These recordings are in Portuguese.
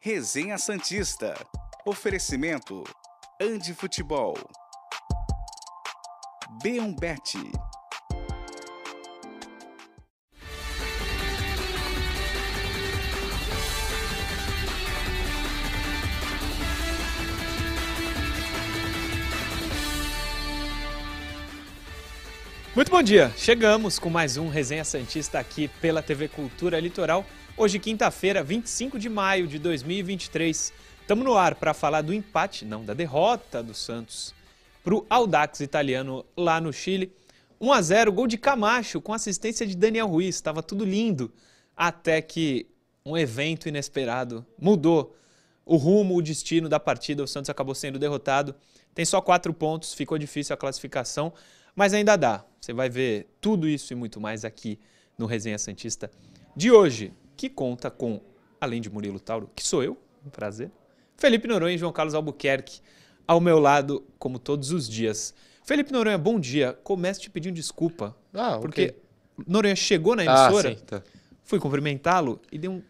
Resenha Santista. Oferecimento. Andi Futebol. Beombete. Muito bom dia! Chegamos com mais um Resenha Santista aqui pela TV Cultura Litoral. Hoje, quinta-feira, 25 de maio de 2023. Estamos no ar para falar do empate, não, da derrota do Santos para o Audax italiano lá no Chile. 1 a 0 gol de Camacho com assistência de Daniel Ruiz. Estava tudo lindo até que um evento inesperado mudou o rumo, o destino da partida. O Santos acabou sendo derrotado. Tem só quatro pontos, ficou difícil a classificação, mas ainda dá. Você vai ver tudo isso e muito mais aqui no Resenha Santista de hoje, que conta com, além de Murilo Tauro, que sou eu, um prazer, Felipe Noronha e João Carlos Albuquerque ao meu lado, como todos os dias. Felipe Noronha, bom dia. Começo te pedindo desculpa, Ah, porque ok. Noronha chegou na Ah, emissora, sim, tá. fui cumprimentá-lo e dei um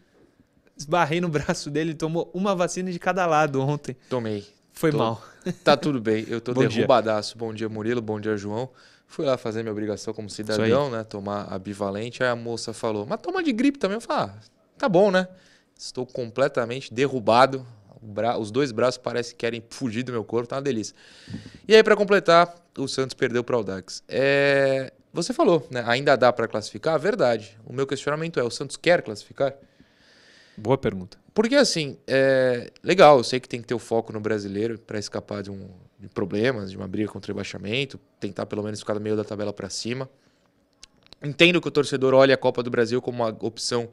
esbarrei no braço dele, ele tomou uma vacina de cada lado ontem. Tomei. Foi Tô- mal. Tá tudo bem. Eu tô Bom dia. derrubadaço. Bom dia, Murilo. Bom dia, João. Fui lá fazer minha obrigação como cidadão, né? Tomar a bivalente. Aí a moça falou, mas toma de gripe também. Eu falei, ah, tá bom, né? Estou completamente derrubado. Bra- Os dois braços parecem que querem fugir do meu corpo. Tá uma delícia. E aí, pra completar, o Santos perdeu para o Audax. É... Você falou, né? Ainda dá pra classificar? Verdade. O meu questionamento é, o Santos quer classificar? Boa pergunta. Porque assim, é legal, eu sei que tem que ter o foco no brasileiro para escapar de, um, de problemas, de uma briga contra o rebaixamento, tentar pelo menos ficar no meio da tabela para cima. Entendo que o torcedor olha a Copa do Brasil como uma opção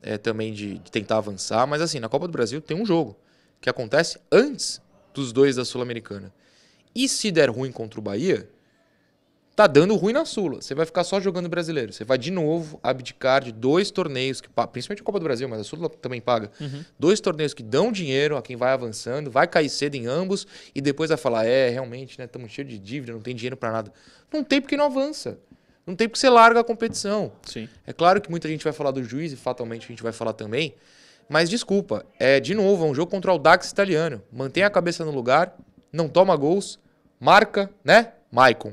é, também de, de tentar avançar, mas assim, na Copa do Brasil tem um jogo que acontece antes dos dois da Sul-Americana. E se der ruim contra o Bahia, tá dando ruim na Sula. Você vai ficar só jogando brasileiro. Você vai de novo abdicar de dois torneios, que, pa- principalmente a Copa do Brasil, mas a Sula também paga. Dois torneios que dão dinheiro a quem vai avançando, vai cair cedo em ambos e depois vai falar: é, realmente, né? Estamos cheios de dívida, não tem dinheiro para nada. Não tem porque não avança. Não tem porque você larga a competição. Sim. É claro que muita gente vai falar do juiz e fatalmente a gente vai falar também. Mas desculpa, é de novo, é um jogo contra o Dax italiano. Mantém a cabeça no lugar, não toma gols, marca, né? Maicon.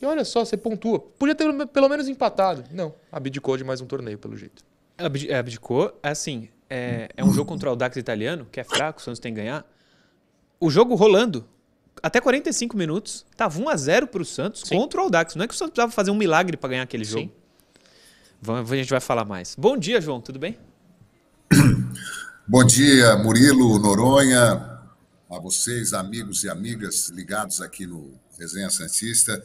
E olha só, você pontua. Podia ter pelo menos empatado. Não, abdicou de mais um torneio, pelo jeito. Abdi- é, Abdicou, é assim, é, é um jogo contra o Audax italiano, que é fraco, o Santos tem que ganhar. O jogo rolando, até 45 minutos, tava 1 a 0 pro Santos Sim. contra o Audax. Não é que o Santos precisava fazer um milagre para ganhar aquele jogo. Sim. Vamos, a gente vai falar mais. Bom dia, João, tudo bem? Bom dia, Murilo, Noronha, a vocês, amigos e amigas ligados aqui no Resenha Santista.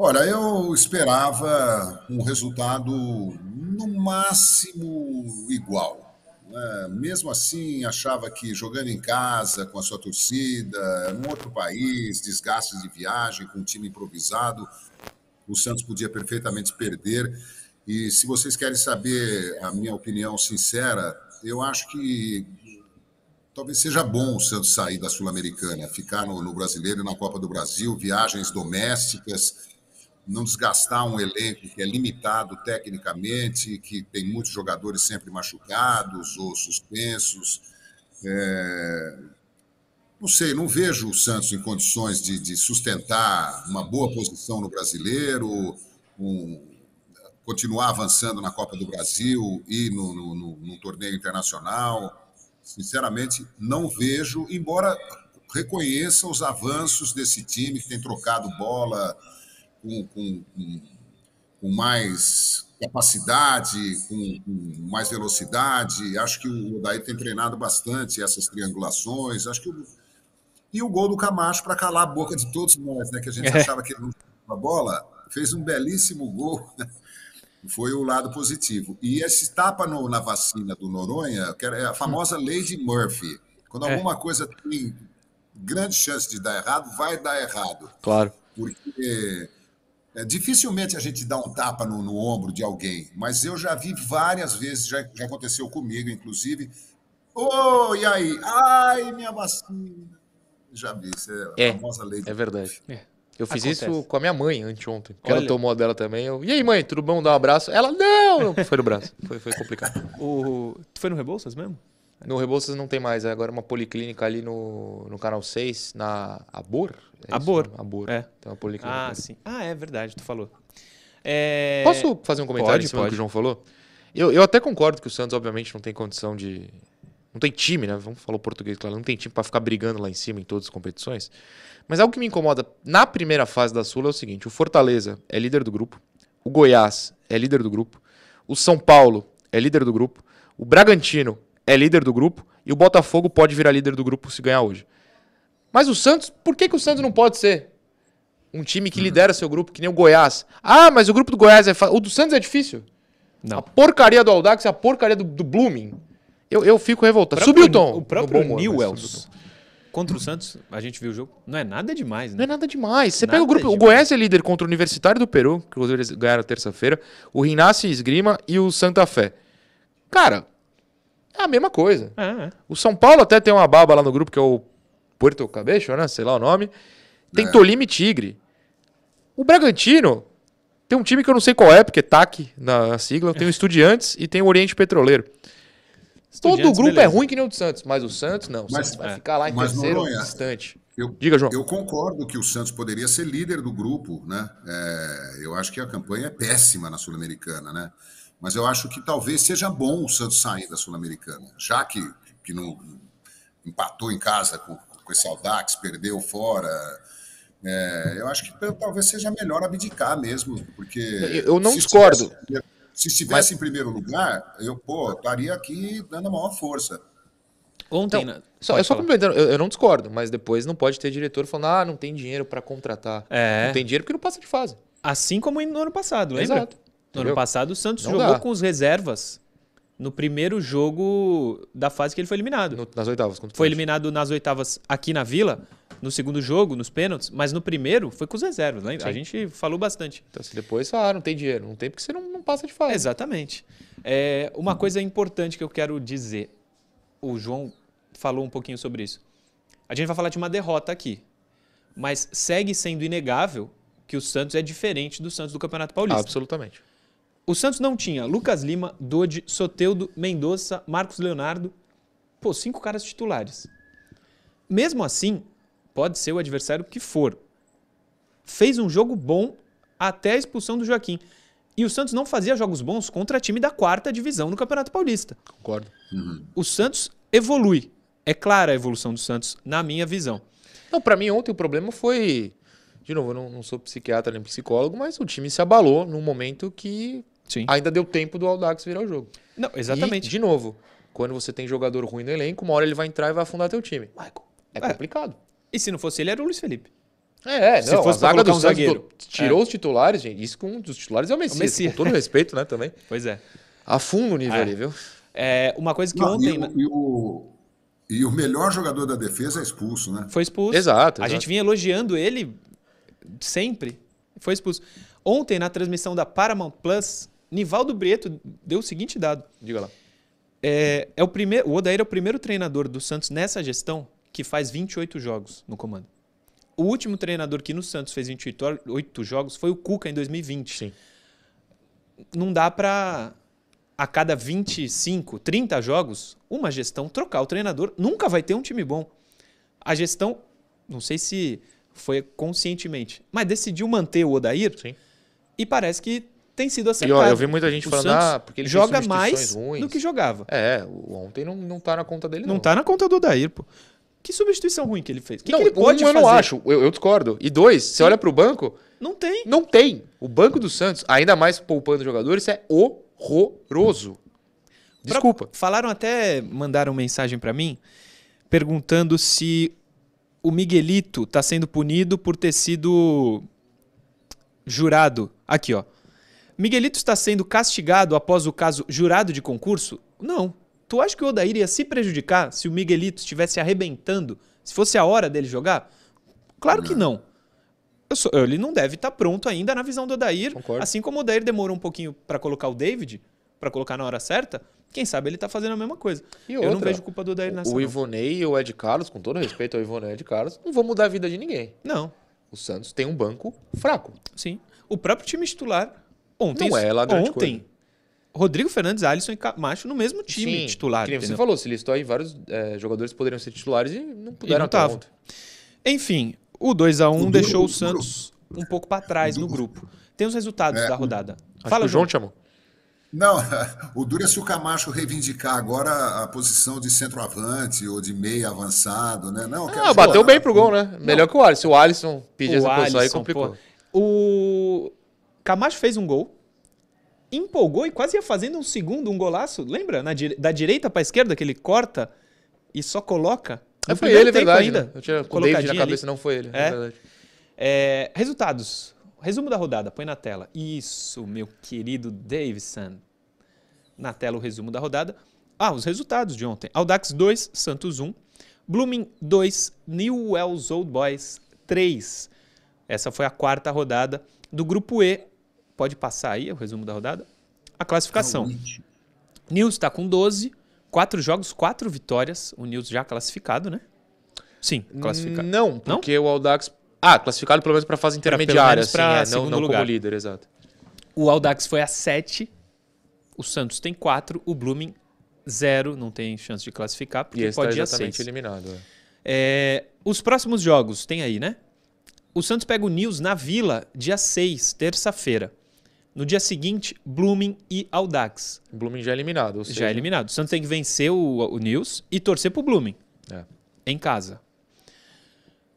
Olha, eu esperava um resultado no máximo igual. né? Mesmo assim, achava que jogando em casa, com a sua torcida, num outro país, desgastes de viagem, com um time improvisado, o Santos podia perfeitamente perder. E se vocês querem saber a minha opinião sincera, eu acho que talvez seja bom o Santos sair da Sul-Americana, ficar no, no Brasileiro e na Copa do Brasil, viagens domésticas, não desgastar um elenco que é limitado tecnicamente, que tem muitos jogadores sempre machucados ou suspensos. É, Não sei, não vejo o Santos em condições de, de sustentar uma boa posição no Brasileiro, um- continuar avançando na Copa do Brasil e no, no, no- num torneio internacional. Sinceramente, não vejo, embora reconheça os avanços desse time que tem trocado bola com, com- com- com mais capacidade, com, com mais velocidade. Acho que o Odair tem treinado bastante essas triangulações. Acho que o, e o gol do Camacho para calar a boca de todos nós, né? Que a gente É. achava que ele não tinha a bola, fez um belíssimo gol. Foi o lado positivo. E esse tapa no- na vacina do Noronha, que é a famosa lei de Murphy. Quando É. alguma coisa tem grande chance de dar errado, vai dar errado. Claro. Porque é, dificilmente a gente dá um tapa no, no ombro de alguém, mas eu já vi várias vezes, já, já aconteceu comigo, inclusive. Ô, e aí? Ai, minha vacina. Já vi, isso é a É, famosa lei É verdade. É. Eu fiz Acontece. isso com a minha mãe anteontem. Porque Olha. ela tomou a dela também. Eu, e aí, mãe, tudo bom? Dá um abraço? Ela, não! não. Foi no braço. Foi, foi complicado. O... Tu foi no Rebouças mesmo? No Rebouças não tem mais, é agora uma policlínica ali no, no canal 6, na Abor. É? Abor. Abor. É. Tem uma policlínica. Ah, ali. sim. Ah, é verdade, tu falou. É... Posso fazer um comentário pode, em cima do pode. que o João falou? Eu, eu até concordo que o Santos, obviamente, não tem condição de. Não tem time, né? Vamos falar o português, claro. Não tem time pra ficar brigando lá em cima em todas as competições. Mas algo que me incomoda na primeira fase da Sula é o seguinte: o Fortaleza é líder do grupo, o Goiás é líder do grupo, o São Paulo é líder do grupo, o Bragantino é líder do grupo e o Botafogo pode virar líder do grupo se ganhar hoje. Mas o Santos, por que, que o Santos não pode ser um time que lidera seu grupo, que nem o Goiás? Ah, mas o grupo do Goiás é fácil. O do Santos é difícil. A Não. porcaria do Audax é a porcaria do, do Blooming. Eu, eu fico revoltado. O Subiu o tom. O próprio humor, o Newells tom. contra o Santos, a gente viu o jogo. Não é nada demais, Não né? é nada demais. Você Nada pega o grupo. O demais. Goiás é líder contra o Universitário do Peru, que eles ganharam terça-feira. O Rinácio Esgrima e o Santa Fé. Cara, é a mesma coisa. É, é. O São Paulo até tem uma baba lá no grupo, que é o Puerto Cabecho, né? Sei lá o nome. Tem É. Tolima e Tigre. O Bragantino tem um time que eu não sei qual é, porque é TAC na sigla. Tem o Estudiantes e tem o Oriente Petroleiro. Todo Estudiantes, grupo é beleza. ruim que nem o do Santos, mas o Santos não. O Mas- Santos vai é. ficar lá em Mas, terceiro, Noronha, distante. Eu, Diga, João. eu concordo que o Santos poderia ser líder do grupo, né? É, eu acho que a campanha é péssima na Sul-Americana, né? Mas eu acho que talvez seja bom o Santos sair da Sul-Americana, já que, que não empatou em casa com, com esse Audax, perdeu fora. É, eu acho que talvez seja melhor abdicar mesmo, porque Eu- não se discordo. estivesse- se estivesse em primeiro lugar, eu pô, estaria aqui dando a maior força. Ontem, Não, né? Só, eu só complementando, eu, eu não discordo, mas depois não pode ter diretor falando, ah, não tem dinheiro pra contratar. É. Não tem dinheiro porque não passa de fase. Assim como no ano passado, lembra? Exato. No ano passado, o Santos Não jogou dá. com os reservas no primeiro jogo da fase que ele foi eliminado. No- nas oitavas. Foi eliminado nas oitavas aqui na Vila, no segundo jogo, nos pênaltis, mas no primeiro foi com os reservas, lembra? A gente falou bastante. Então, se depois, ah, não tem dinheiro. Não tem porque você não, não passa de fase. Exatamente. É, uma coisa importante que eu quero dizer, o João falou um pouquinho sobre isso. A gente vai falar de uma derrota aqui, mas segue sendo inegável que o Santos é diferente do Santos do Campeonato Paulista. Absolutamente. O Santos não tinha Lucas Lima, Dodi, Soteudo, Mendonça, Marcos Leonardo. Pô, cinco caras titulares. Mesmo assim, pode ser o adversário que for. Fez um jogo bom até a expulsão do Joaquim. E o Santos não fazia jogos bons contra time da quarta divisão no Campeonato Paulista. Concordo. O Santos evolui. É clara a evolução do Santos, na minha visão. Não, pra mim ontem o problema foi. De novo, eu não, não sou psiquiatra nem psicólogo, mas o time se abalou num momento que Sim. ainda deu tempo do Audax virar o jogo. Não, exatamente. E, de novo, quando você tem jogador ruim no elenco, uma hora ele vai entrar e vai afundar teu time. É É. complicado. E se não fosse ele, era o Luiz Felipe. É, Se não, fosse a zaga do um zagueiro. tirou os titulares, gente. Isso com um dos titulares é o Messias. Messias. Com todo respeito, né, também. Pois é. Afunda o nível É. ali, viu? É, uma coisa que Não, ontem e, né, o, e, o, e o melhor jogador da defesa é expulso, né? foi expulso. Exato, A exato. gente vinha elogiando ele sempre. Foi expulso. Ontem, na transmissão da Paramount Plus, Nivaldo Brieto deu o seguinte dado. Diga lá. É, é o, primeiro, o Odair é o primeiro treinador do Santos nessa gestão que faz 28 jogos no comando. O último treinador que no Santos fez 28 jogos foi o Cuca em 2020. Sim. Não dá pra a cada 25, 30 jogos, uma gestão trocar o treinador. Nunca vai ter um time bom. A gestão, não sei se foi conscientemente, mas decidiu manter o Odair Sim. e parece que tem sido E acertado. ó, eu vi muita gente O falando, Santos ah, porque ele joga mais ruins. do que jogava. É, ontem não, não tá na conta dele, não. Não tá na conta do Odair, pô. Que substituição ruim que ele fez? O que, não, que ele pode um, eu fazer? não acho, eu, eu discordo. E dois, você olha pro banco, Não tem. não tem. O banco do Santos, ainda mais poupando jogadores, é horroroso. Desculpa. Pra- Falaram até, mandaram mensagem pra mim, perguntando se o Miguelito tá sendo punido por ter sido jurado. Aqui, ó. Miguelito está sendo castigado após o caso jurado de concurso? Não. Tu acha que o Odair ia se prejudicar se o Miguelito estivesse arrebentando? Se fosse a hora dele jogar? Claro que não. Sou- ele não deve estar pronto ainda na visão do Odair. Concordo. Assim como o Odair demorou um pouquinho pra colocar o David, pra colocar na hora certa, quem sabe ele tá fazendo a mesma coisa. E Eu não outra, vejo culpa do Odair nessa. O não. Ivonei e o Ed Carlos, com todo respeito ao Ivonei e ao Ed Carlos, não vão mudar a vida de ninguém. Não, O Santos tem um banco fraco. sim. O próprio time titular ontem. Não é lá grande ontem. Rodrigo Fernandes, Alisson e Camacho no mesmo time Sim, titular. que nem você falou, você listou aí vários é, jogadores que poderiam ser titulares e não E puderam não ontem. Enfim, o 2x1 O duro- deixou o Santos um pouco para trás no grupo. Tem os resultados É, da rodada. Acho Fala, que o João. João chamou. Não, o duro é se o Camacho reivindicar agora a posição de centroavante ou de meia avançado, né? Não, Ah, bateu jogar. bem pro gol, né? Melhor que o Alisson. Se o Alisson pedir essa posição aí, complicou. pô. O Camacho fez um gol, empolgou e quase ia fazendo um segundo, um golaço. Lembra? Na Da direita para esquerda, que ele corta e só coloca. É, No foi ele, é verdade. ainda. né? Eu tinha com o David na ali. cabeça, não foi ele. É. É verdade. É, resultados. Resumo da rodada, põe na tela. Isso, meu querido Davidson. Na tela o resumo da rodada. Ah, os resultados de ontem. Audax 2, Santos 1. Blooming 2, Newell's Old Boys 3. Essa foi a quarta rodada do grupo E. Pode passar aí o resumo da rodada? A classificação. Realmente. Nils está com 12, 4 jogos, 4 vitórias. O Nils já classificado, né? Sim, classificado. Não, porque o Audax. Ah, classificado pelo menos pra fase intermediária, menos assim, pra é, não, não lugar. como líder, exato. O Audax foi a 7, o Santos tem 4, o Blooming 0, não tem chance de classificar, E porque esse tá pode ir a exatamente 6. eliminado. é. É, os próximos jogos, tem aí, né? O Santos pega o Nils na Vila, dia 6, terça-feira. No dia seguinte, Blooming e Audax. Blooming já é eliminado. Ou seja, Já é eliminado. O Santos tem que vencer o, o Nils e torcer pro Blooming, É. em casa.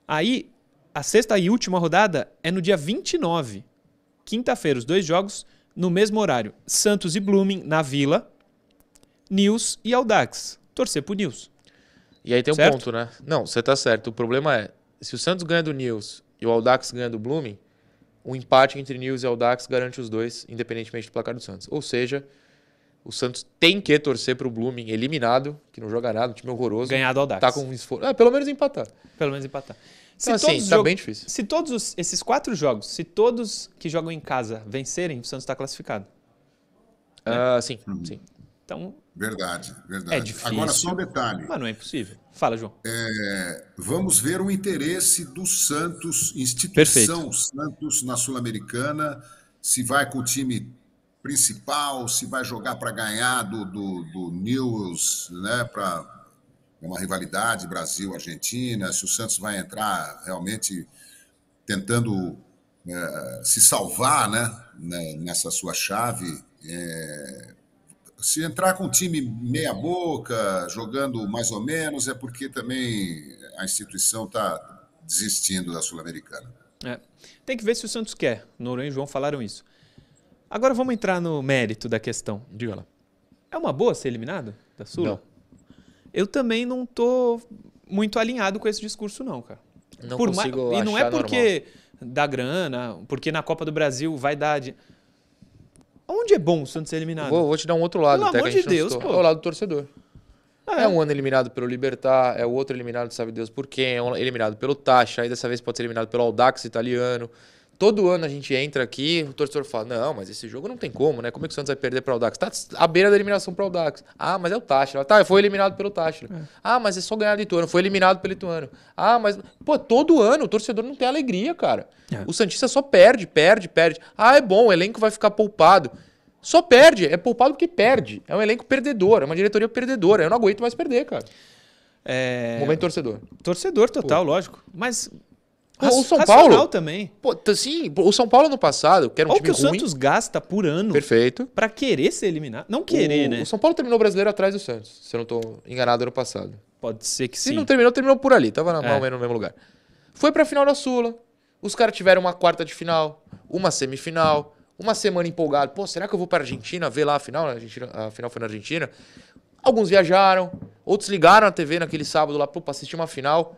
Aí, a sexta e última rodada é no dia 29, quinta-feira, os dois jogos no mesmo horário. Santos e Blooming na Vila, Nils e Audax. Torcer pro Nils. E aí tem um Certo? ponto, né? Não, você tá certo. O problema é, se o Santos ganha do News e o Audax ganha do Blooming, o empate entre News e Audax garante os dois, independentemente do placar do Santos. Ou seja, o Santos tem que torcer pro Blooming eliminado, que não joga nada, um time horroroso. Ganhar do Audax. Tá com um esforço. Ah, pelo menos empatar. Pelo menos empatar. Se Então, assim, todos os tá jogo- bem difícil. Se todos os- esses quatro jogos, se todos que jogam em casa vencerem, o Santos está classificado. Ah, sim, sim. Então, Verdade, verdade. É difícil. Agora só um detalhe. mas não é impossível. Fala, João. Vamos ver o interesse do Santos, instituição Santos na Sul-Americana, se vai com o time principal, se vai jogar para ganhar do, do, do News, né, para uma rivalidade Brasil-Argentina, se o Santos vai entrar realmente tentando eh, se salvar né, né, nessa sua chave. eh, se entrar com um time meia boca, jogando mais ou menos, é porque também a instituição está desistindo da Sul-Americana. É. Tem que ver se o Santos quer. Noronha e João falaram isso. Agora vamos entrar no mérito da questão. Diga lá. É uma boa ser eliminado da Sula? Não. Eu também não tô muito alinhado com esse discurso, não, cara. Não Por ma- consigo E não é porque dá grana, porque na Copa do Brasil vai dar. De... Onde é bom o Santos ser eliminado? Vou, vou te dar um outro lado, Pelo até amor de Deus, pô. É o lado do torcedor. É. É um ano eliminado pelo Libertar, é o outro eliminado, sabe Deus por quem, é um eliminado pelo Tacha, aí dessa vez pode ser eliminado pelo Audax italiano. Todo ano a gente entra aqui, o torcedor fala: Não, mas esse jogo não tem como, né? Como é que o Santos vai perder para o Audax? Tá à beira da eliminação para o Audax. Ah, mas é o Tacha. Tá, foi eliminado pelo Tacha. Ah, mas é só ganhar do Ituano. Foi eliminado pelo Ituano. Ah, mas. Pô, todo ano o torcedor não tem alegria, cara. É. O Santista só perde, perde, perde. Ah, é bom, o elenco vai ficar poupado. Só perde, é poupado porque perde. É um elenco perdedor, é uma diretoria perdedora. Eu não aguento mais perder, cara. É, Momento torcedor. Torcedor total, lógico. Mas. Pô, o São Paulo- também. Pô, t- sim, o São Paulo no passado, que era um Olha o time que o ruim. Santos gasta por ano Perfeito. pra querer ser eliminado. Não querer, o, né? O São Paulo terminou o brasileiro atrás do Santos, se eu não tô enganado ano passado. Pode ser que Se sim. não terminou, terminou por ali, tava na, É. mais no mesmo lugar. Foi pra final da Sula. Os caras tiveram uma quarta de final, uma semifinal, uma semana empolgado. Pô, será que eu vou pra Argentina ver lá a final? A, Argentina, a final foi na Argentina. Alguns viajaram, outros ligaram a TV naquele sábado lá, pô, pra assistir uma final.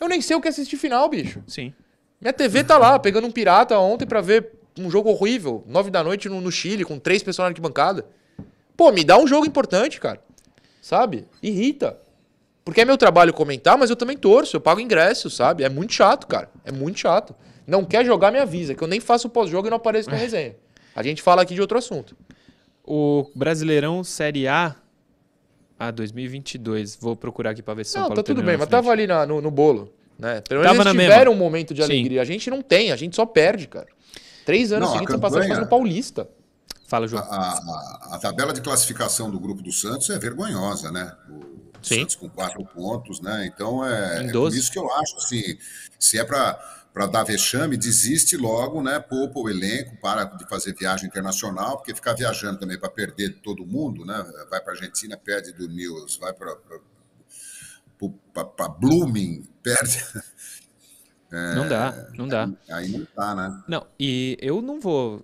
Eu nem sei o que é assistir final, bicho. Sim. Minha TV tá lá, pegando um pirata ontem pra ver um jogo horrível, nove da noite no, no Chile, com três pessoas na arquibancada. Pô, me dá um jogo importante, cara. Sabe? Irrita. Porque é meu trabalho comentar, mas eu também torço, eu pago ingresso, sabe? É muito chato, cara. É muito chato. Não quer jogar, me avisa, que eu nem faço pós-jogo e não apareço na resenha. A gente fala aqui de outro assunto. O Brasileirão Série A a 2022. Vou procurar aqui pra ver se São não, Paulo tá tudo bem, na mas tava ali na- no, no bolo. Né? Pelo menos Tava eles na tiveram mesma. um momento de Sim. alegria. A gente não tem, a gente só perde, cara. Três anos você passando campanha- fazendo paulista. Fala, João. A, a- a tabela de classificação do grupo do Santos é vergonhosa, né? O Sim. Santos com quatro pontos, né? Então é, é por 12. isso que eu acho assim, se é para dar vexame, desiste logo, né? Poupa o elenco, para de fazer viagem internacional, porque ficar viajando também para perder de todo mundo, né? Vai para Argentina, perde do News, vai para para Blooming, perde. Não dá, não dá. Aí não tá, né? Não, e eu não vou.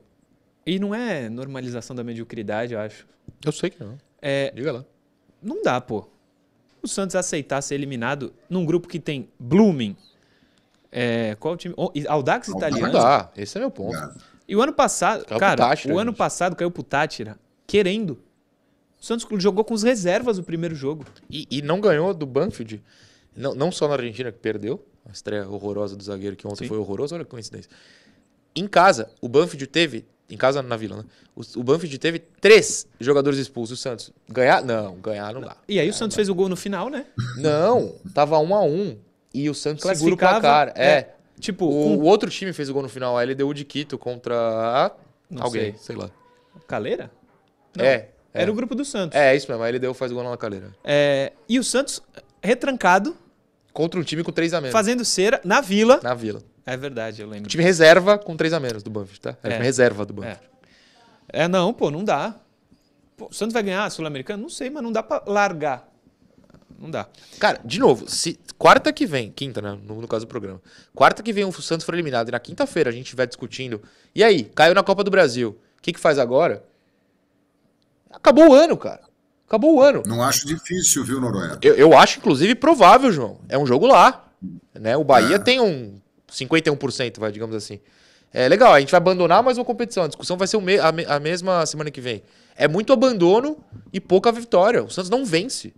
E não é normalização da mediocridade, eu acho. Eu sei que não. É, Diga lá. não dá, pô. O Santos aceitar ser eliminado num grupo que tem Blooming. É, qual o time? Oh, Audax Audax. Não Italiano. dá. Esse é meu ponto. E o ano passado, Caiu cara, Tátira, o ano gente. passado caiu pro Tátira, querendo. O Santos jogou com os reservas o primeiro jogo. E, e não ganhou do Banfield. Não, não só na Argentina que perdeu, a estreia horrorosa do zagueiro que ontem Sim. foi horrorosa, olha que coincidência. Em casa, o Banfield teve, em casa na Vila, né? O, o Banfield teve três jogadores expulsos. O Santos ganhar? Não, ganhar não dá. E aí o Santos fez o gol no final, né? Não, tava um a um e o Santos segura o placar. É. é, Tipo, O, com o outro time fez o gol no final, a LDU de Quito contra Não alguém, sei. sei, lá. Caleira? Não, É, é. Era o grupo do Santos. É, isso mesmo, a LDU faz o gol na caleira. É, e o Santos retrancado, Contra um time com três a menos. fazendo cera na Vila. Na Vila. É verdade, eu lembro. Time reserva com três a menos do Banfield, tá? É, É. time reserva do Banfield. É, não, pô, não dá. Pô, o Santos vai ganhar a Sul-Americana? Não sei, mas não dá pra largar. Não dá. Cara, de novo, se quarta que vem, quinta, né? No, no caso do programa. Quarta que vem o Santos for eliminado e na quinta-feira a gente estiver discutindo. E aí, caiu na Copa do Brasil. O que, que faz agora? Acabou o ano, cara. Acabou o ano. Não acho difícil, viu, Noronha? Eu, eu acho, inclusive, provável, João. É um jogo lá. Né? O Bahia É. tem um 51%, vai, digamos assim. É legal, a gente vai abandonar mais uma competição. A discussão vai ser o me- a, me- a mesma semana que vem. É muito abandono e pouca vitória. O Santos não vence.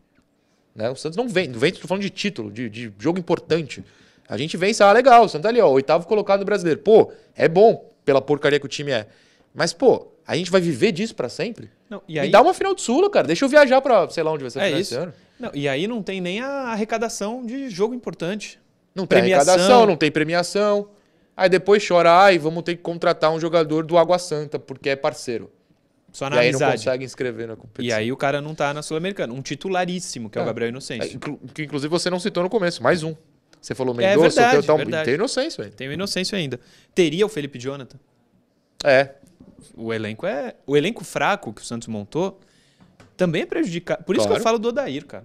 Né? O Santos não vence. Não vence, tô falando de título, de, de jogo importante. A gente vence, ah, legal, o Santos tá ali, ó, oitavo colocado no brasileiro. Pô, é bom pela porcaria que o time é. Mas, pô, a gente vai viver disso pra sempre? Não, e Me aí, dá uma final de Sula, cara. Deixa eu viajar pra, sei lá onde vai ser É final isso. esse ano. não, e aí não tem nem a arrecadação de jogo importante. Não tem Premiação. arrecadação, não tem premiação. Aí depois chora, ai, vamos ter que contratar um jogador do Água Santa, porque é parceiro. Só e na aí não amizade. consegue inscrever na competição. E aí o cara não tá na Sul-Americana. Um titularíssimo, que é, o É. Gabriel É, Inocêncio. inclu- que inclusive você não citou no começo, mais um. Você falou É Mendonça, o teu, verdade. tem inocência, velho. Tem o Inocêncio ainda. Teria o Felipe Jonathan. É. O elenco é. O elenco fraco que o Santos montou também é prejudicado. Por isso que Claro. eu falo do Odair, cara.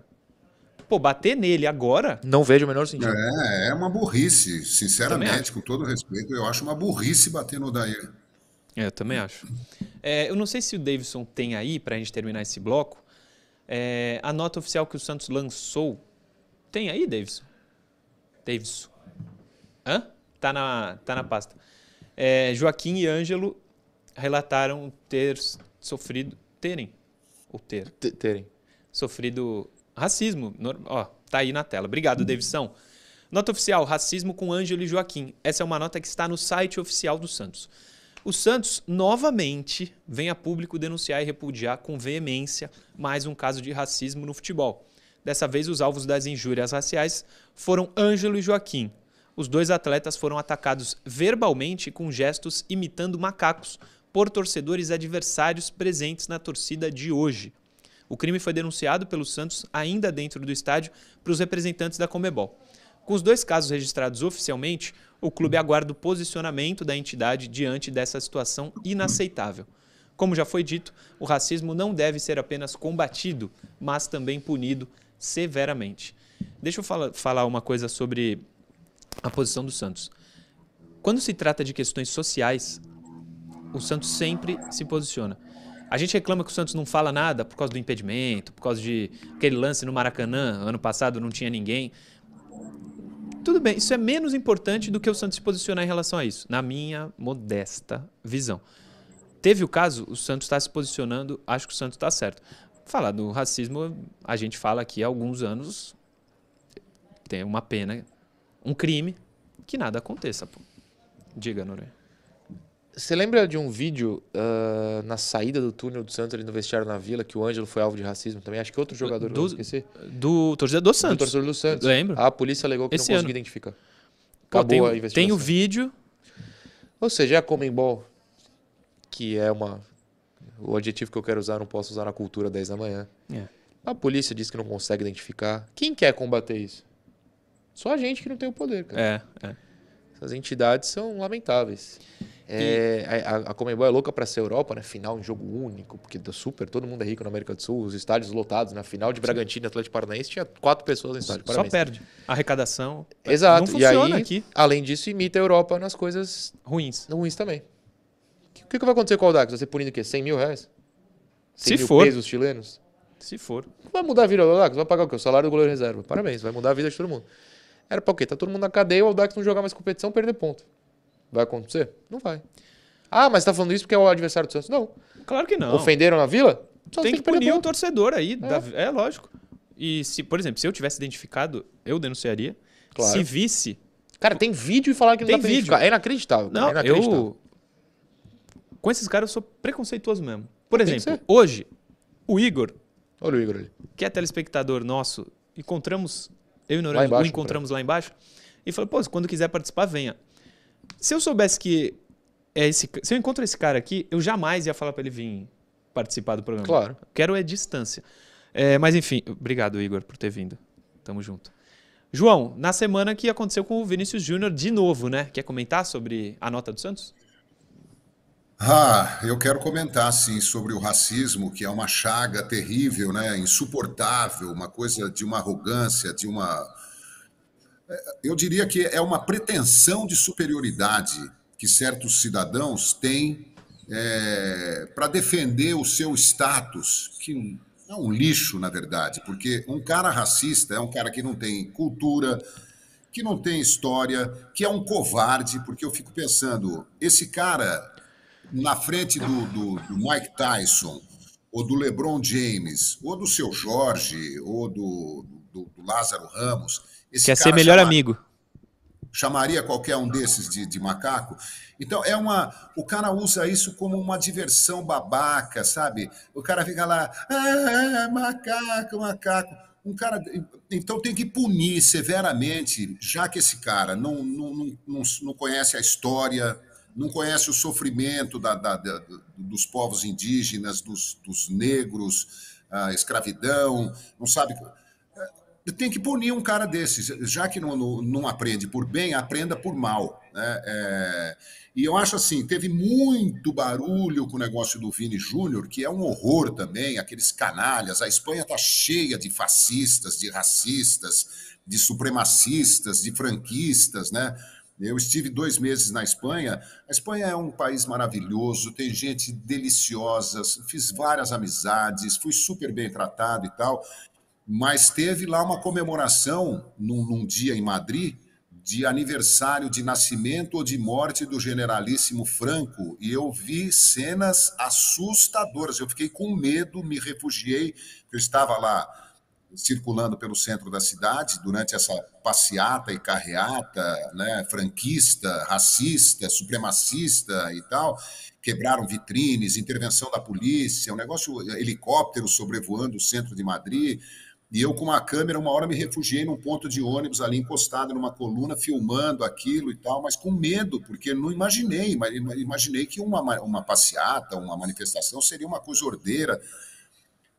Pô, bater nele agora. Não vejo o menor sentido. É, é uma burrice, sinceramente, com todo respeito, eu acho uma burrice bater no Odair. É, eu também acho. É, eu não sei se o Davidson tem aí, pra gente terminar esse bloco, é, a nota oficial que o Santos lançou. Tem aí, Davidson? Davidson. Hã? Tá na, tá na pasta. É, Joaquim e Ângelo relataram ter sofrido. Terem. Ou ter. T- Terem. sofrido racismo. Ó, tá aí na tela. Obrigado, Davidson. Nota oficial: racismo com Ângelo e Joaquim. Essa é uma nota que está no site oficial do Santos. O Santos novamente vem a público denunciar e repudiar com veemência mais um caso de racismo no futebol. Dessa vez, os alvos das injúrias raciais foram Ângelo e Joaquim. Os dois atletas foram atacados verbalmente com gestos imitando macacos por torcedores adversários presentes na torcida de hoje. O crime foi denunciado pelo Santos ainda dentro do estádio para os representantes da Comebol. Com os dois casos registrados oficialmente, o clube aguarda o posicionamento da entidade diante dessa situação inaceitável. Como já foi dito, o racismo não deve ser apenas combatido, mas também punido severamente. Deixa eu fala- falar uma coisa sobre a posição do Santos. Quando se trata de questões sociais, o Santos sempre se posiciona. A gente reclama que o Santos não fala nada por causa do impedimento, por causa de aquele lance no Maracanã, ano passado não tinha ninguém. Tudo bem, isso é menos importante do que o Santos se posicionar em relação a isso, na minha modesta visão. Teve o caso, o Santos está se posicionando, acho que o Santos está certo. Falar do racismo, a gente fala aqui há alguns anos, tem uma pena, um crime, que nada aconteça. Diga, Noronha. Você lembra de um vídeo ah, na saída do túnel do Santos ali no vestiário na Vila que o Ângelo foi alvo de racismo também? Acho que outro jogador, Do- esqueci. Do torcedor do Do Santos. torcedor do Santos. Lembro. A polícia alegou que Esse não conseguiu identificar. Pô, Acabou tem, a investigação. tem o vídeo, Ou seja, é a Comembol, que é uma O adjetivo que eu quero usar não posso usar na cultura 10 da manhã. É. A polícia diz que não consegue identificar. Quem quer combater isso? Só a gente que não tem o poder, cara. É, é. Essas entidades são lamentáveis. É, a, a Comembol é louca para ser Europa, né? Final em jogo único, porque deu super, todo mundo é rico na América do Sul, os estádios lotados. Na final de Bragantino e Atlético Paranaense tinha quatro pessoas no estádio. Só Parabéns. perde. Arrecadação. Exato. Não funciona e aí, aqui. além disso, imita a Europa nas coisas Ruins. ruins também. O que, que vai acontecer com o Audax? Vai ser punido o quê? 100 mil reais? 100 Se mil for. pesos chilenos? Se for. Vai mudar a vida do Audax? Vai pagar o quê? O salário do goleiro reserva. Parabéns, vai mudar a vida de todo mundo. Era pra o quê? Tá todo mundo na cadeia, o Audax não jogar mais competição, perder ponto. Vai acontecer? Não vai. Ah, mas tá falando isso porque é o adversário do Santos? Não. Claro que não. Ofenderam na Vila? Só tem que perder punir o torcedor aí. da- É. lógico. E se, por exemplo, se eu tivesse identificado, eu denunciaria. Claro. Se visse. Cara, tem vídeo e falar que não Tem dá pra vídeo. É inacreditável. cara, Não, é inacreditável. eu. Com esses caras eu sou preconceituoso mesmo. Por Tem que exemplo, hoje, o Igor, Olha o Igor ali. que é telespectador nosso, encontramos, eu e o Noronha o encontramos lá embaixo, e falou, pô, quando quiser participar, venha. Se eu soubesse que é esse, se eu encontro esse cara aqui, eu jamais ia falar pra ele vir participar do programa. Claro. Quero é distância. É, mas enfim, obrigado, Igor, por ter vindo. Tamo junto. João, na semana que aconteceu com o Vinícius Júnior de novo, né? Quer comentar sobre a nota do Santos? Ah, eu quero comentar sim sobre o racismo, que é uma chaga terrível, né? Insuportável, uma coisa de uma arrogância, de uma. É, Eu diria que é uma pretensão de superioridade que certos cidadãos têm para defender o seu status, que é um lixo, na verdade, porque um cara racista é um cara que não tem cultura, que não tem história, que é um covarde, porque eu fico pensando, esse cara na frente do, do- do Mike Tyson, ou do LeBron James, ou do seu Jorge, ou do, do- do Lázaro Ramos. Esse Quer ser melhor amigo. chamaria qualquer um desses de, de macaco. Então é uma, o cara usa isso como uma diversão babaca, sabe? O cara fica lá, ah, macaco, macaco. Um cara, então tem que punir severamente, já que esse cara não, não, não, não, não conhece a história, não conhece o sofrimento da, da- da- dos povos indígenas, dos, dos negros, a escravidão, não sabe tem que punir um cara desses, já que não, não, não aprende por bem, aprenda por mal. Né? É, e eu acho assim, teve muito barulho com o negócio do Vini Júnior, que é um horror também, aqueles canalhas. A Espanha está cheia de fascistas, de racistas, de supremacistas, de franquistas, né? Eu estive dois meses na Espanha. A Espanha é um país maravilhoso, tem gente deliciosa, fiz várias amizades, fui super bem tratado e tal mas teve lá uma comemoração num, num dia em Madrid de aniversário de nascimento ou de morte do generalíssimo Franco e eu vi cenas assustadoras. Eu fiquei com medo, me refugiei. Eu estava lá circulando pelo centro da cidade durante essa passeata e carreata, né, franquista, racista, supremacista e tal. Quebraram vitrines, intervenção da polícia, um negócio, helicóptero sobrevoando o centro de Madrid. E eu, com uma câmera, uma hora me refugiei num ponto de ônibus ali, encostado numa coluna, filmando aquilo e tal, mas com medo, porque não imaginei. ima- Imaginei que uma, ma- uma passeata, uma manifestação seria uma coisa ordeira.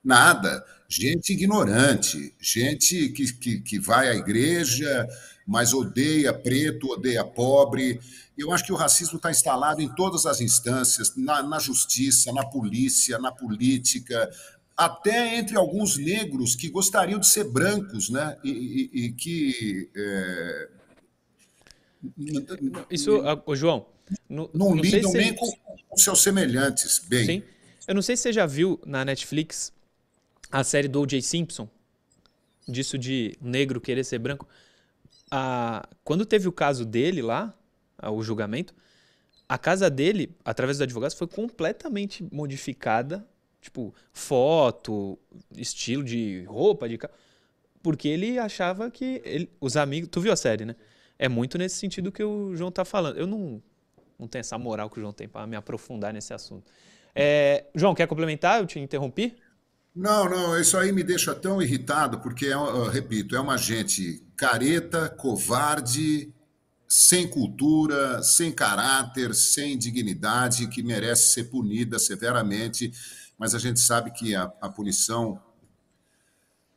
Nada. Gente ignorante, gente que, que, que vai à igreja, mas odeia preto, odeia pobre. Eu acho que o racismo está instalado em todas as instâncias, na, na justiça, na polícia, na política, até entre alguns negros que gostariam de ser brancos, né? E, e- e que é, Isso, ô, João, no- não, sei lidam se nem com, com seus semelhantes. Bem, Sim. Eu não sei se você já viu na Netflix a série do O.J. Simpson, disso de negro querer ser branco. Ah, quando teve o caso dele lá, o julgamento, a casa dele, através dos advogados, foi completamente modificada. Tipo, foto, estilo de roupa, de porque ele achava que ele- os amigos. Tu viu a série, né? É muito nesse sentido que o João tá falando. Eu não, não tenho essa moral que o João tem para me aprofundar nesse assunto. É, João, quer complementar? Eu te interrompi? Não, não, isso aí me deixa tão irritado, porque, é, eu repito, é uma gente careta, covarde, sem cultura, sem caráter, sem dignidade, que merece ser punida severamente, mas a gente sabe que a, a punição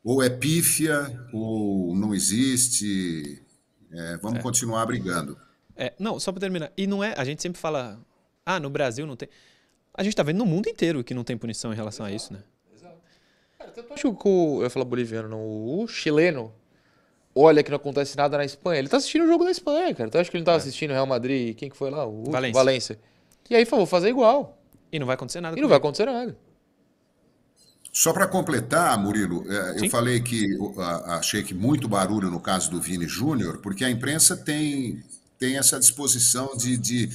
ou é pífia ou não existe. É, vamos é. continuar brigando. É, não, só para terminar. E não é. A gente sempre fala. Ah, no Brasil não tem. A gente está vendo no mundo inteiro que não tem punição em relação a isso, né? Exato. Cara, eu acho que o. Eu ia falar boliviano, não. O chileno olha que não acontece nada na Espanha. Ele tá assistindo o jogo da Espanha, cara. Então acho que ele não tava é. assistindo o Real Madrid. Quem que foi lá? O Valência. Valência. E aí falou, vou fazer igual. E não vai acontecer nada. E não vai acontecer nada. Só para completar, Murilo, é, eu falei que achei que muito barulho no caso do Vini Júnior, porque a imprensa tem, tem essa disposição de, de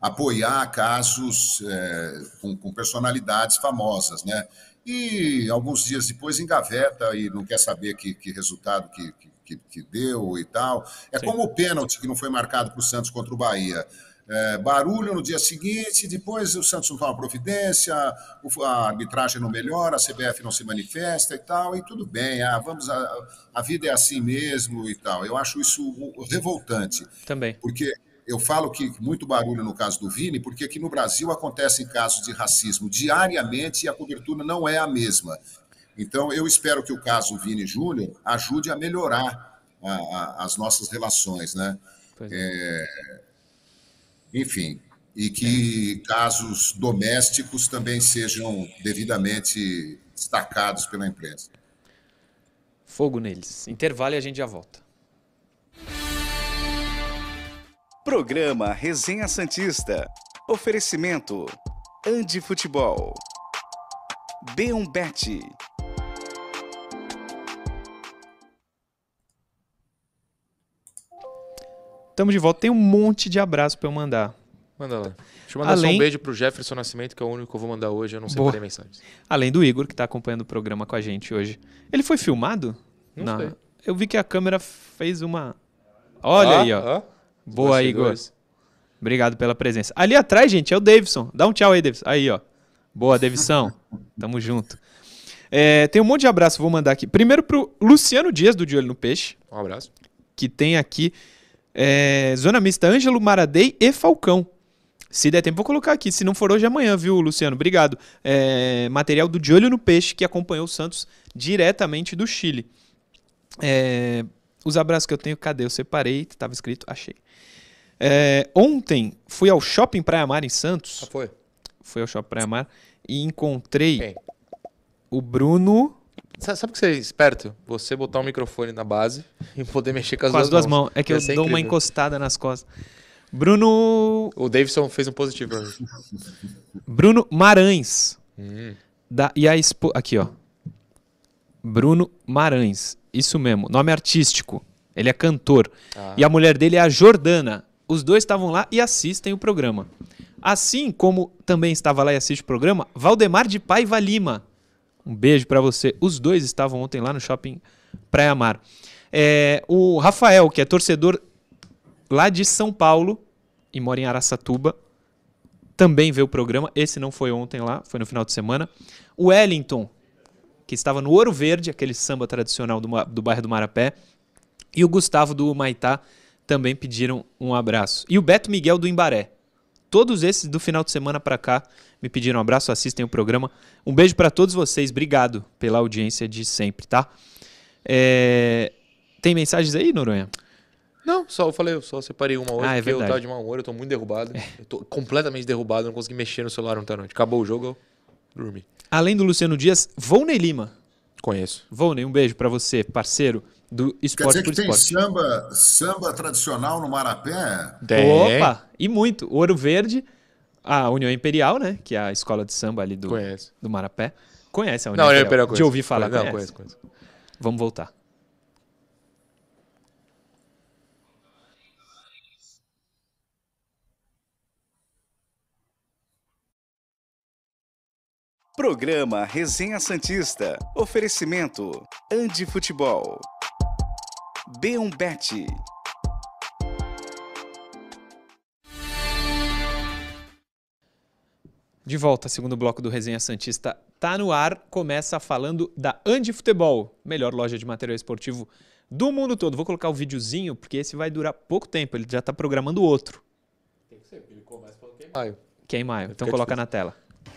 apoiar casos é, com, com, personalidades famosas, né? E alguns dias depois engaveta e não quer saber que, que resultado que, que, que, deu e tal. É Sim. como o pênalti que não foi marcado para o Santos contra o Bahia é, barulho no dia seguinte, depois o Santos não toma providência, a arbitragem não melhora, a CBF não se manifesta e tal, e tudo bem, ah, vamos, a, a vida é assim mesmo e tal. Eu acho isso revoltante. Também. Porque eu falo que muito barulho no caso do Vini, porque aqui no Brasil acontecem casos de racismo diariamente e a cobertura não é a mesma. Então, eu espero que o caso Vini Júnior ajude a melhorar a, a, as nossas relações, né? É. É, enfim, e que casos domésticos também sejam devidamente destacados pela imprensa. Fogo neles. Intervalo e a gente já volta. Programa Resenha Santista. Oferecimento: Andi Futebol. B1 Tamo de volta. Tem um monte de abraço para eu mandar. Manda lá. Deixa eu mandar Além... só um beijo pro Jefferson Nascimento, que é o único que eu vou mandar hoje. Eu não separei mensagens. Além do Igor, que tá acompanhando o programa com a gente hoje. Ele foi filmado? Não Na... sei. Eu vi que a câmera fez uma. Olha ah, aí, ó. Ah, Boa, Igor. Obrigado pela presença. Ali atrás, gente, é o Davidson. Dá um tchau aí, Davidson. Aí, ó. Boa, Davidson. Tamo junto. É, tem um monte de abraço, vou mandar aqui. Primeiro pro Luciano Dias, do De Olho no Peixe. Um abraço. Que tem aqui é, Zona Mista, Ângelo Maradei e Falcão. Se der tempo, vou colocar aqui. Se não for hoje, amanhã, viu, Luciano? Obrigado. É, material do De Olho no Peixe, que acompanhou o Santos diretamente do Chile. É, os abraços que eu tenho, cadê? Eu separei, estava escrito, achei. É, ontem fui ao Shopping Praia Mar em Santos. Ah, foi? Fui ao Shopping Praia Mar e encontrei Quem? o Bruno Sabe o que você é esperto? Você botar o um microfone na base e poder mexer com as, com duas, as duas mãos. mãos. É que eu dou incrível. uma encostada nas costas. Bruno. O Davidson fez um positivo. Bruno Marães. Hum. Da, e a expo... Aqui, ó. Bruno Marães. Isso mesmo. Nome artístico. Ele é cantor. Ah. E a mulher dele é a Jordana. Os dois estavam lá e assistem o programa. Assim como também estava lá e assiste o programa, Valdemar de Paiva Lima um beijo para você. Os dois estavam ontem lá no shopping Praia Mar. É, o Rafael, que é torcedor lá de São Paulo e mora em Araçatuba, também vê o programa. Esse não foi ontem lá, foi no final de semana. O Wellington, que estava no Ouro Verde, aquele samba tradicional do, do bairro do Marapé. E o Gustavo do Maitá também pediram um abraço. E o Beto Miguel do Imbaré. Todos esses do final de semana para cá me pediram um abraço, assistem o programa. Um beijo para todos vocês, obrigado pela audiência de sempre, tá? É... Tem mensagens aí, Noronha? Não, só eu falei, eu só separei uma hoje, ah, é porque verdade. eu tava de mau humor, eu tô muito derrubado. É. Eu tô completamente derrubado, não consegui mexer no celular ontem à noite. Acabou o jogo, eu dormi. Além do Luciano Dias, Volney Lima. Conheço. Volney, um beijo para você, parceiro do esporte Quer dizer que tem samba, samba tradicional no Marapé? Tem. Opa, e muito. Ouro Verde, a União Imperial, né? Que é a escola de samba ali do, do Marapé. Conhece a União Não, Imperial? Imperial De ouvir falar, Não, conhece. conheço, conheço. Vamos voltar. Programa Resenha Santista. Oferecimento: Andi Futebol. B1 Bet. De volta, segundo bloco do Resenha Santista tá no ar. Começa falando da Andi Futebol, melhor loja de material esportivo do mundo todo. Vou colocar o videozinho, porque esse vai durar pouco tempo. Ele já está programando outro. Tem que ser, porque ele começa falando que é maio. Que é em maio. Então coloca difícil. na tela.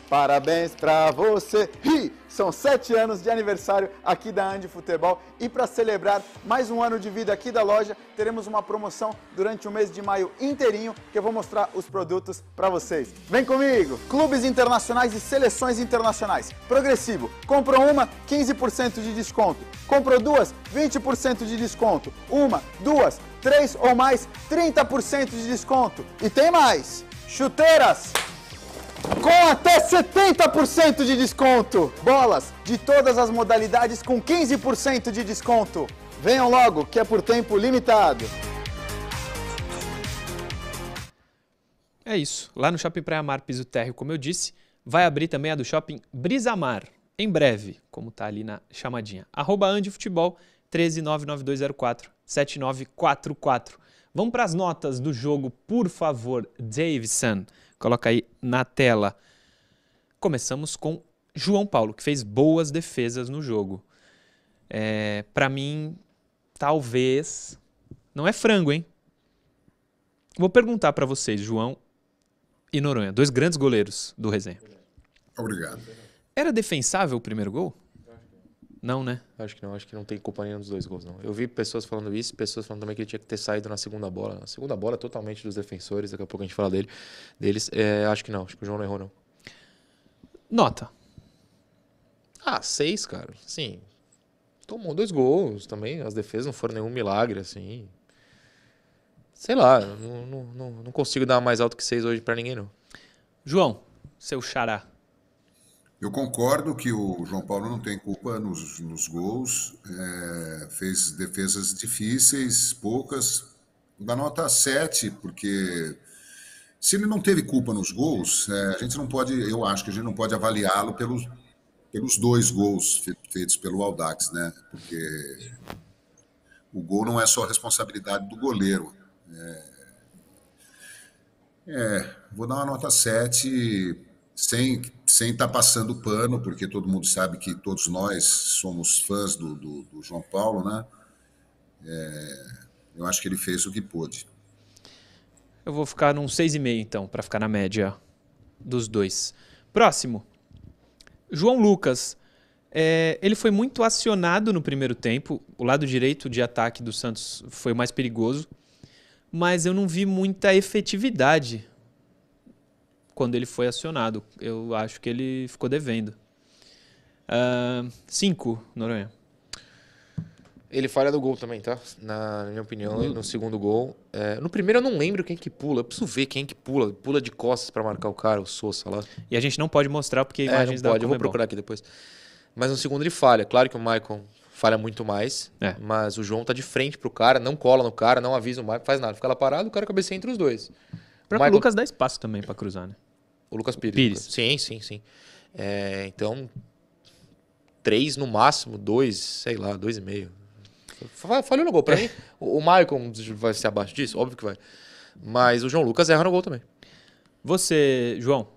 Parabéns pra você! Ih, são sete anos de aniversário aqui da Andi Futebol e para celebrar mais um ano de vida aqui da loja, teremos uma promoção durante o mês de maio inteirinho que eu vou mostrar os produtos para vocês. Vem comigo! Clubes internacionais e seleções internacionais. Progressivo. Comprou uma, 15% de desconto. Comprou duas, 20% de desconto. Uma, duas, três ou mais, 30% de desconto. E tem mais! Chuteiras! Com até 70% de desconto. Bolas de todas as modalidades com 15% de desconto. Venham logo, que é por tempo limitado. É isso. Lá no Shopping Praia Mar Piso Térreo, como eu disse, vai abrir também a do Shopping Brisamar, em breve, como tá ali na chamadinha. Arroba Futebol, 1399204 7944. Vamos para as notas do jogo, por favor, Davidson. Coloca aí na tela. Começamos com João Paulo, que fez boas defesas no jogo. É, para mim, talvez. Não é frango, hein? Vou perguntar para vocês, João e Noronha, dois grandes goleiros do resenha. Obrigado. Era defensável o primeiro gol? Não, né? Acho que não, acho que não tem culpa nenhuma dos dois gols, não. Eu vi pessoas falando isso, pessoas falando também que ele tinha que ter saído na segunda bola. A segunda bola é totalmente dos defensores, daqui a pouco a gente fala dele, deles. É, acho que não, acho que o João não errou, não. Nota. Ah, seis, cara. Sim. Tomou dois gols também. As defesas não foram nenhum milagre, assim. Sei lá, não, não, não, não consigo dar mais alto que seis hoje pra ninguém, não. João, seu xará. Eu concordo que o João Paulo não tem culpa nos, nos gols, é, fez defesas difíceis, poucas. Dar nota 7, porque se ele não teve culpa nos gols, é, a gente não pode, eu acho que a gente não pode avaliá-lo pelos, pelos dois gols fe- feitos pelo Aldax, né? Porque o gol não é só responsabilidade do goleiro. É, vou dar uma nota 7, sem sem estar passando pano, porque todo mundo sabe que todos nós somos fãs do, do, do João Paulo, né? É, eu acho que ele fez o que pôde. Eu vou ficar num 6,5 então, para ficar na média dos dois. Próximo. João Lucas. É, ele foi muito acionado no primeiro tempo. O lado direito de ataque do Santos foi o mais perigoso. Mas eu não vi muita efetividade quando ele foi acionado. Eu acho que ele ficou devendo. Ah, cinco, Noronha. Ele falha do gol também, tá? Na, minha opinião, no segundo gol. É, no primeiro eu não lembro quem que pula. Eu preciso ver quem que pula. Pula de costas pra marcar o cara, o Sousa lá. E a gente não pode mostrar porque É, imagens não da pode, eu vou procurar aqui depois. Mas no segundo ele falha. Claro que o Maicon falha muito mais. É. Mas o João tá de frente pro cara, não cola no cara, não avisa o Maicon, faz nada. Fica lá parado, o cara cabeceia entre os dois. O Michael- Lucas dá espaço também para cruzar, né? O Lucas Pires. Pires. Lucas. Sim, sim, sim. É, então, três no máximo, dois, sei lá, dois e meio. Fa- Falhou no gol. Pra mim, o Maicon vai ser abaixo disso? Óbvio que vai. Mas o João Lucas erra no gol também. Você, João,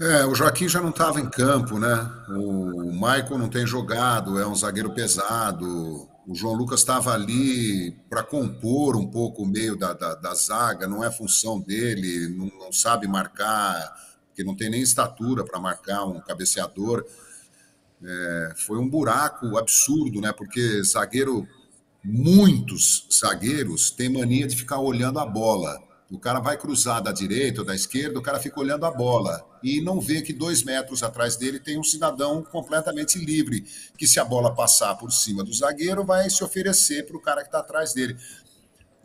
É, o Joaquim já não estava em campo, né? O Michael não tem jogado, é um zagueiro pesado. O João Lucas estava ali para compor um pouco o meio da, da, da zaga, não é função dele, não, não sabe marcar, porque não tem nem estatura para marcar um cabeceador. É, foi um buraco absurdo, né? Porque zagueiro, muitos zagueiros têm mania de ficar olhando a bola. O cara vai cruzar da direita ou da esquerda, o cara fica olhando a bola e não vê que dois metros atrás dele tem um cidadão completamente livre, que se a bola passar por cima do zagueiro, vai se oferecer para o cara que está atrás dele.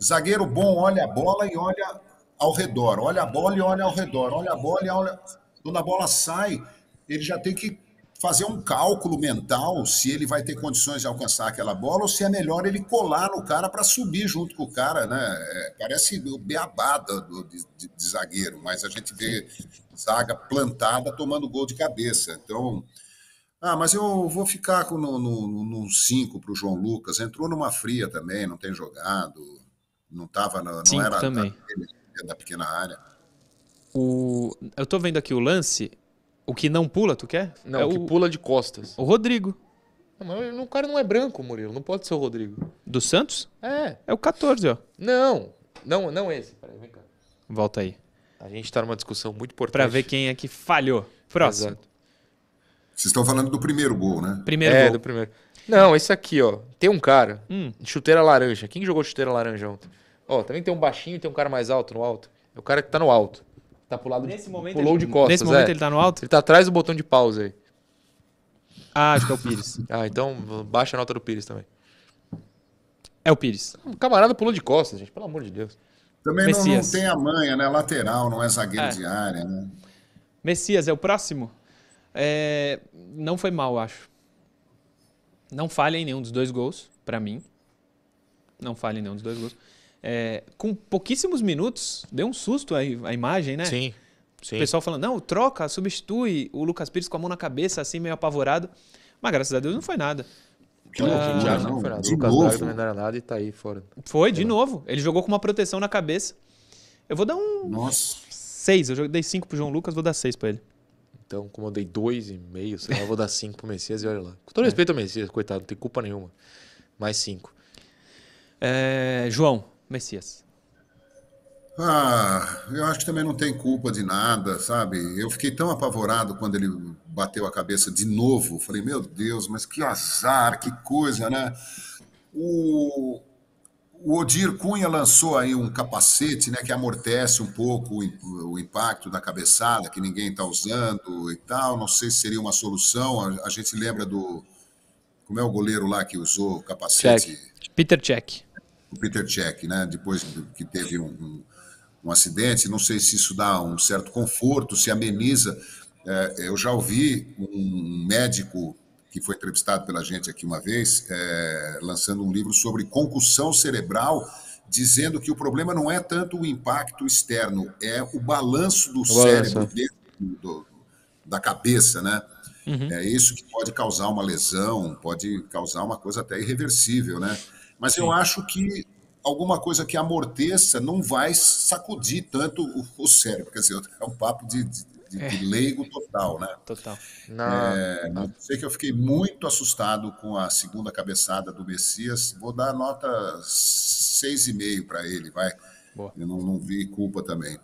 Zagueiro bom olha a bola e olha ao redor, olha a bola e olha ao redor, olha a bola e olha. Quando a bola sai, ele já tem que fazer um cálculo mental se ele vai ter condições de alcançar aquela bola ou se é melhor ele colar no cara para subir junto com o cara, né? É, parece o beabá do, de, de, de, zagueiro, mas a gente vê zaga plantada tomando gol de cabeça. Então, ah, mas eu vou ficar com no 5 para o João Lucas. Entrou numa fria também, não tem jogado, não tava, não Cinco era também. Da, da pequena área. O... Eu tô vendo aqui o lance. O que não pula, tu quer? Não, é o que pula de costas. O Rodrigo. Não, mas o cara não é branco, Murilo. Não pode ser o Rodrigo. Do Santos? É. É o 14, ó. Não. Não, não esse. Peraí, vem cá. Volta aí. A gente tá numa discussão muito importante. Pra ver quem é que falhou. Próximo. Exato. Vocês estão falando do primeiro gol, né? Primeiro é, gol. do primeiro. Não, esse aqui, ó. Tem um cara Hum. de chuteira laranja. Quem jogou chuteira laranja ontem? Ó, também tem um baixinho e tem um cara mais alto no alto. É o cara que tá no alto. Tá pro lado Nesse de, momento, pulou ele, de costas, nesse momento é. ele tá no alto? Ele tá atrás do botão de pausa aí. Ah, acho que é o Pires. Ah, então baixa a nota do Pires também. É o Pires. O camarada pulou de costas, gente. Pelo amor de Deus. Também não, não tem a manha, né? Lateral, não é zagueiro É. de área, né? Messias é o próximo. É, não foi mal, acho. Não falha em nenhum dos dois gols, pra mim. Não falha em nenhum dos dois gols. É, com pouquíssimos minutos, deu um susto a, a imagem, né? Sim. Sim. O pessoal falando, não, troca, substitui o Lucas Pires com a mão na cabeça, assim, meio apavorado. Mas graças a Deus não foi nada. Que a loucura, gente acha que não. não foi nada. De O Lucas novo. também não era nada e tá aí fora. Foi, de novo. Ele jogou com uma proteção na cabeça. Eu vou dar um Nossa. 6. Eu dei 5 pro João Lucas, vou dar 6 pra ele. Então, como eu dei dois e meio, sei lá, eu vou dar cinco pro Messias e olha lá. Com todo respeito ao Messias, coitado, não tem culpa nenhuma. Mais cinco. É, João, Messias. Ah, eu acho que também não tem culpa de nada, sabe? Eu fiquei tão apavorado quando ele bateu a cabeça de novo. Falei, meu Deus, mas que azar, que coisa, né? O, o Odir Cunha lançou aí um capacete, né, que amortece um pouco o, o impacto da cabeçada, que ninguém está usando e tal. Não sei se seria uma solução. A, a gente lembra do. Como é o goleiro lá que usou o capacete? Peter Cech. O Peter Cech, né? Depois que teve um, um, um acidente, não sei se isso dá um certo conforto, se ameniza. É, eu já ouvi um médico que foi entrevistado pela gente aqui uma vez, é, lançando um livro sobre concussão cerebral, dizendo que o problema não é tanto o impacto externo, é o balanço do cérebro dentro do- da cabeça, né? É isso que pode causar uma lesão, pode causar uma coisa até irreversível, né? Mas eu acho que alguma coisa que amorteça não vai sacudir tanto o, o cérebro. Quer dizer, é um papo de, de- de- de leigo total, né? Total. Na... É, mas sei que eu fiquei muito assustado com a segunda cabeçada do Messias. Vou dar nota 6,5 para ele, vai. Boa. Eu não, não vi culpa também.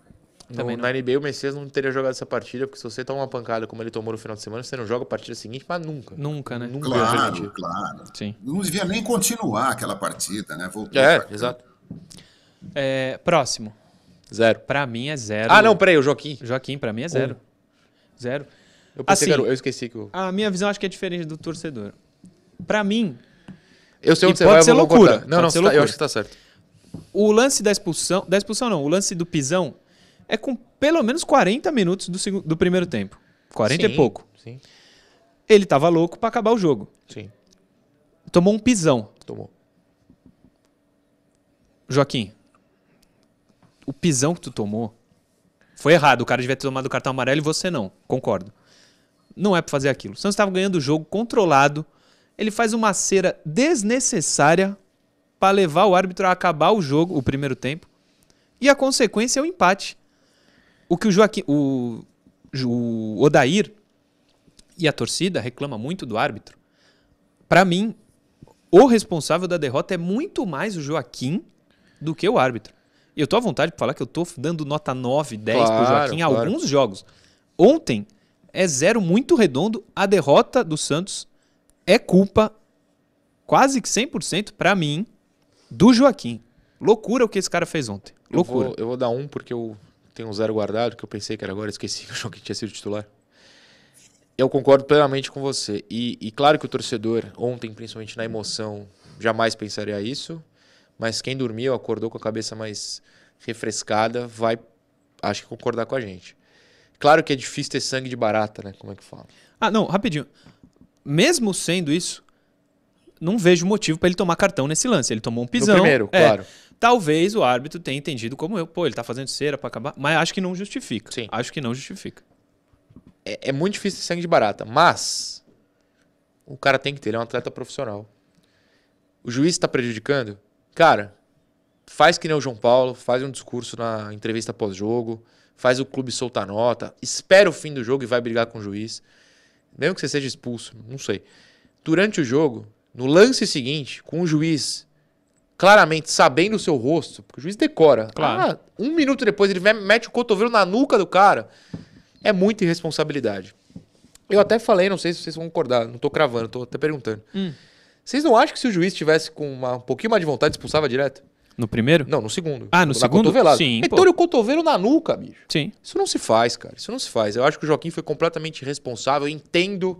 Também no, não. na NBA o Messias não teria jogado essa partida, porque se você toma uma pancada como ele tomou no final de semana, você não joga a partida seguinte, mas nunca. Nunca, né? Nunca Claro, claro. Sim. Não devia nem continuar aquela partida, né? Voltou É, exato. É, próximo. Zero. Pra mim é zero. Ah, não, peraí, o Joaquim. Joaquim, pra mim é zero. Zero. Eu, pensei Assim- eu esqueci que eu... A minha visão acho que é diferente do torcedor. Pra mim, Eu sei onde você pode vai, eu ser loucura. Não, pode não, ser tá- eu acho que tá certo. o lance da expulsão. Da expulsão não, o lance do pisão é com pelo menos 40 minutos do, do primeiro tempo. 40 Sim, e pouco. Sim, Ele tava louco pra acabar o jogo. sim. Tomou um pisão. Tomou. Joaquim, o pisão que tu tomou foi errado. O cara devia ter tomado o cartão amarelo e você não. Concordo. Não é pra fazer aquilo. O Santos estava ganhando o jogo controlado. Ele faz uma cera desnecessária pra levar o árbitro a acabar o jogo, o primeiro tempo. E a consequência é o empate. O que o Joaquim, o, o Odair e a torcida reclama muito do árbitro. Pra mim, o responsável da derrota é muito mais o Joaquim do que o árbitro. E eu tô à vontade de falar que eu tô dando nota 9, 10 pro Claro, Joaquim em claro. alguns jogos. Ontem é zero muito redondo. A derrota do Santos é culpa quase que 100% pra mim do Joaquim. Loucura o que esse cara fez ontem. Eu Loucura. vou, eu vou dar um porque eu tenho um zero guardado, que eu pensei que era agora, esqueci que o Joaquim tinha sido titular. Eu concordo plenamente com você. E, e claro que o torcedor, ontem, principalmente na emoção, jamais pensaria isso. Mas quem dormiu, acordou com a cabeça mais refrescada, vai, acho que concordar com a gente. Claro que é difícil ter sangue de barata, né? Como é que fala? Ah, não, rapidinho. Mesmo sendo isso, não vejo motivo pra ele tomar cartão nesse lance. Ele tomou um pisão. primeiro, É, claro. Talvez o árbitro tenha entendido como eu. Pô, ele tá fazendo cera pra acabar. Mas acho que não justifica. Sim. Acho que não justifica. é, é muito difícil sangue de barata, mas o cara tem que ter, ele é um atleta profissional. O juiz está prejudicando? Cara, faz que nem o João Paulo, faz um discurso na entrevista pós-jogo, faz o clube soltar nota, espera o fim do jogo e vai brigar com o juiz. Mesmo que você seja expulso, não sei. durante o jogo, no lance seguinte, com o juiz claramente sabendo o seu rosto, porque o juiz decora. Claro. Ah, um minuto depois ele mete o cotovelo na nuca do cara. É muita irresponsabilidade. Eu até falei, não sei se vocês vão concordar, não tô cravando, tô até perguntando. Hum. Vocês não acham que se o juiz tivesse com uma- um pouquinho mais de vontade, expulsava direto? No primeiro? Não, no segundo. Ah, no Na segundo? cotovelada. Sim. Meteu o cotovelo na nuca, bicho. Sim. Isso não se faz, cara. Isso não se faz. Eu acho que o Joaquim foi completamente irresponsável. Eu entendo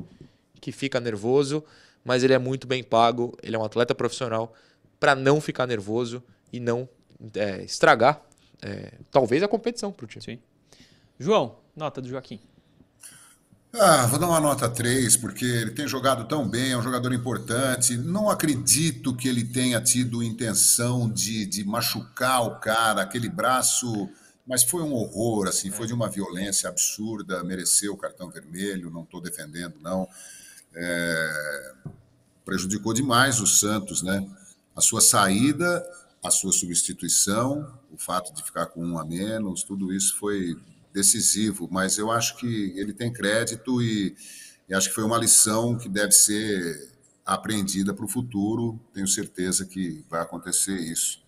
que fica nervoso, mas ele é muito bem pago. Ele é um atleta profissional para não ficar nervoso e não é, estragar, é, talvez, a competição pro time. Sim. João, nota do Joaquim. Ah, vou dar uma nota 3, porque ele tem jogado tão bem, é um jogador importante. Não acredito que ele tenha tido intenção de, de machucar o cara, aquele braço. Mas foi um horror, assim, foi de uma violência absurda, mereceu o cartão vermelho, não estou defendendo, não. É, prejudicou demais o Santos, né? A sua saída, a sua substituição, o fato de ficar com um a menos, tudo isso foi decisivo, mas eu acho que ele tem crédito e, e acho que foi uma lição que deve ser aprendida para o futuro. Tenho certeza que vai acontecer isso.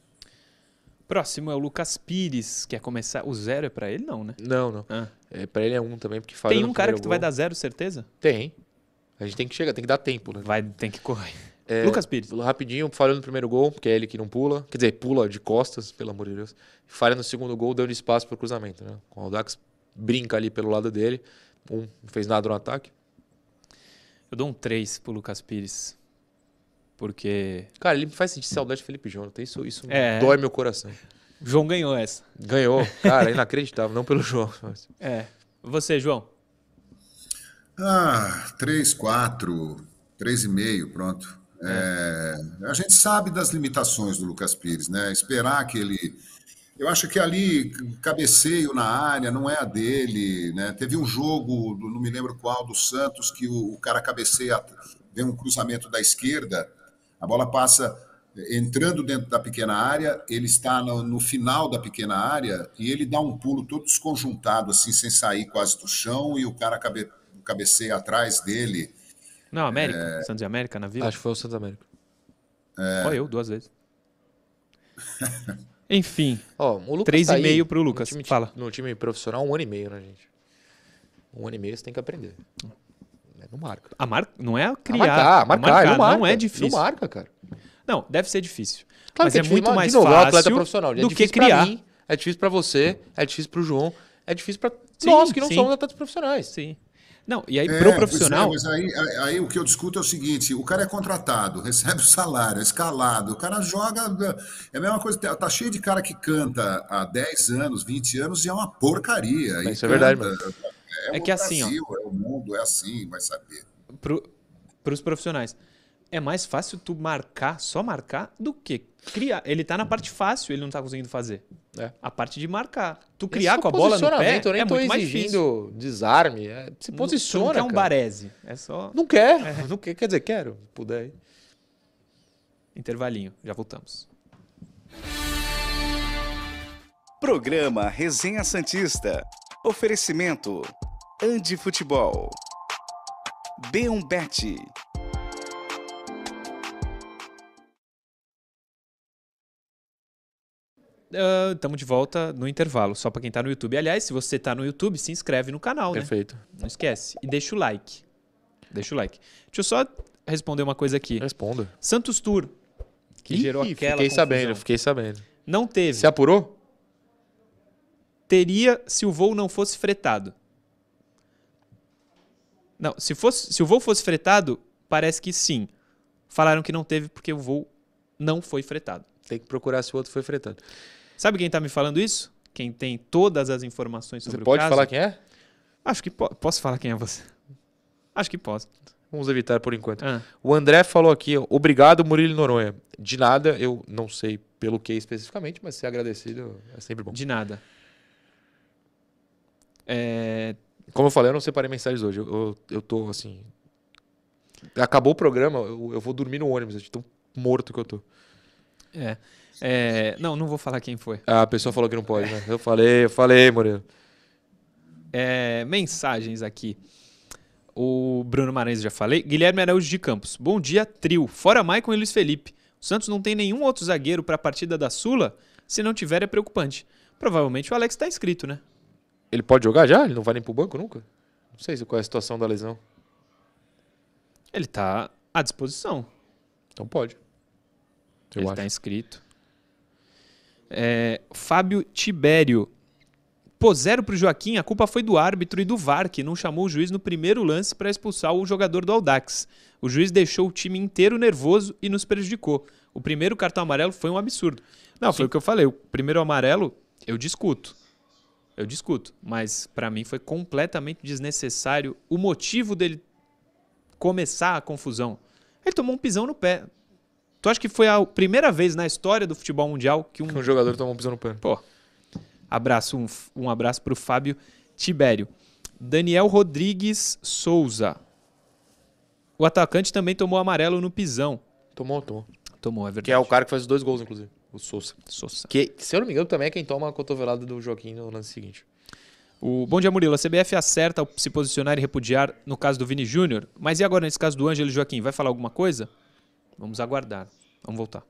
Próximo é o Lucas Pires. Quer começar? O zero é pra ele? Não, né? Não, não. Ah. É, para ele é um também, porque Tem um cara que tu vai gol. dar zero, certeza? Tem. A gente tem que chegar, tem que dar tempo, né? Vai, tem que correr. É, Lucas Pires. Rapidinho, falhou no primeiro gol, que é ele que não pula. Quer dizer, pula de costas, pelo amor de Deus. Falha no segundo gol, dando espaço pro cruzamento, né? O Aldax brinca ali pelo lado dele. Um não fez nada no ataque. Eu dou um 3 pro Lucas Pires. Porque Cara, ele me faz sentir saudade de Felipe Jonathan. Isso, isso É. dói meu coração. o João ganhou essa. Ganhou. Cara, inacreditável. Não pelo João. mas- É. Você, João? Ah, 3, 4, 3,5, pronto. É, a gente sabe das limitações do Lucas Pires, né? Esperar que ele. Eu acho que ali, cabeceio na área, não é a dele, né? Teve um jogo, não me lembro qual, do Santos, que o, o cara cabeceia, vem um cruzamento da esquerda, a bola passa entrando dentro da pequena área, ele está no, no final da pequena área e ele dá um pulo todo desconjuntado, assim, sem sair quase do chão, e o cara cabe, cabeceia atrás dele. Não, América. Santos e América na Vila. Acho que foi o Santa América. Ó, eu, duas vezes. Enfim, Ó, o Lucas Três tá e aí meio pro no Lucas. time- Fala. No time profissional, um ano e meio, né, gente? Um ano e meio você tem que aprender. É, Não marca. a mar... não é A criar. marcar, é marcar, não marca. Não é difícil. Não marca, cara. Não, deve ser difícil. Claro mas que é, difícil, muito mais novo, é um atleta fácil profissional. É do que difícil criar. mim, é difícil pra você, é difícil pro João, é difícil pra nós que não sim. somos atletas profissionais. Sim. Não, e aí É, pro pois é, profissional, mas aí, aí- aí o que eu discuto é o seguinte: o cara é contratado, recebe o salário, é escalado, o cara joga. É a mesma coisa, tá tá cheio de cara que canta há 10 anos, 20 anos e é uma porcaria. Isso é verdade, canta. É, É que assim, ó. Brasil, é o mundo, é assim, vai saber. pro, pros profissionais, é mais fácil tu marcar, só marcar, do que criar. Ele tá na parte fácil, ele não tá conseguindo fazer. É. A parte de marcar. Tu criar é com a bola no pé eu nem é tô muito mais difícil. exigindo desarme. é- se Não- posiciona, tu não quer um barese, é só Não quer, não quer. Quer dizer, quero, se puder. aí. intervalinho. Já voltamos. Programa Resenha Santista. Oferecimento: Andi Futebol. B1 Estamos de volta no intervalo, só pra quem tá no YouTube. Aliás, se você tá no YouTube, se inscreve no canal, né? Perfeito. Não esquece. E deixa o like. Deixa o like. Deixa eu só responder uma coisa aqui. Responda. Santos Tour, que Ih, gerou aquela Fiquei confusão. sabendo, fiquei sabendo. Não teve. Se apurou? Teria se o voo não fosse fretado. Não, se, fosse, se o voo fosse fretado, parece que sim. Falaram que não teve porque o voo não foi fretado. Tem que procurar se o outro foi fretado. Sabe quem tá me falando isso? Quem tem todas as informações sobre Você o pode caso? falar quem é? Acho que po- posso falar quem é você. Acho que posso. Vamos evitar por enquanto. Ah, O André falou aqui, obrigado Murilo Noronha. De nada, eu não sei pelo que especificamente, mas ser agradecido é sempre bom. de nada. É, Como eu falei, eu não separei mensagens hoje. Eu, eu, eu tô assim. Acabou o programa, eu, eu vou dormir no ônibus, de tão morto que eu tô. é, é, não, não vou falar quem foi. Ah, a pessoa falou que não pode, né? Eu falei, eu falei, Murilo. É, mensagens aqui. O Bruno Maranhães já falei. Guilherme Araújo de Campos. Bom dia, trio. Fora Maicon e Luiz Felipe. O Santos não tem nenhum outro zagueiro para a partida da Sula? Se não tiver, é preocupante. Provavelmente o Alex está inscrito, né? Ele pode jogar já? Ele não vai nem pro banco nunca? Não sei qual é a situação da lesão. Ele tá à disposição. Então pode. Eu ele está inscrito. É, Fábio Tibério. Pô, zero pro Joaquim, a culpa foi do árbitro e do VAR, que não chamou o juiz no primeiro lance para expulsar o jogador do Audax. O juiz deixou o time inteiro nervoso e nos prejudicou. O primeiro cartão amarelo foi um absurdo. Não, Sim. foi o que eu falei. O primeiro amarelo, eu discuto. Eu discuto. Mas para mim foi completamente desnecessário o motivo dele começar a confusão. Ele tomou um pisão no pé. Tu acha que foi a primeira vez na história do futebol mundial que um, que um jogador tomou um pisão no pé? Pô. Abraço, um, um abraço pro Fábio Tibério. Daniel Rodrigues Souza. O atacante também tomou amarelo no pisão. Tomou, tomou. Tomou, é verdade. Que é o cara que faz os dois gols, inclusive. O Souza. Souza. Que, se eu não me engano, também é quem toma a cotovelada do Joaquim no lance seguinte. O Bom dia, Murilo. A CBF acerta ao se posicionar e repudiar no caso do Vini Júnior. Mas e agora nesse caso do Ângelo Joaquim? Vai falar alguma coisa? Vamos aguardar. Vamos voltar.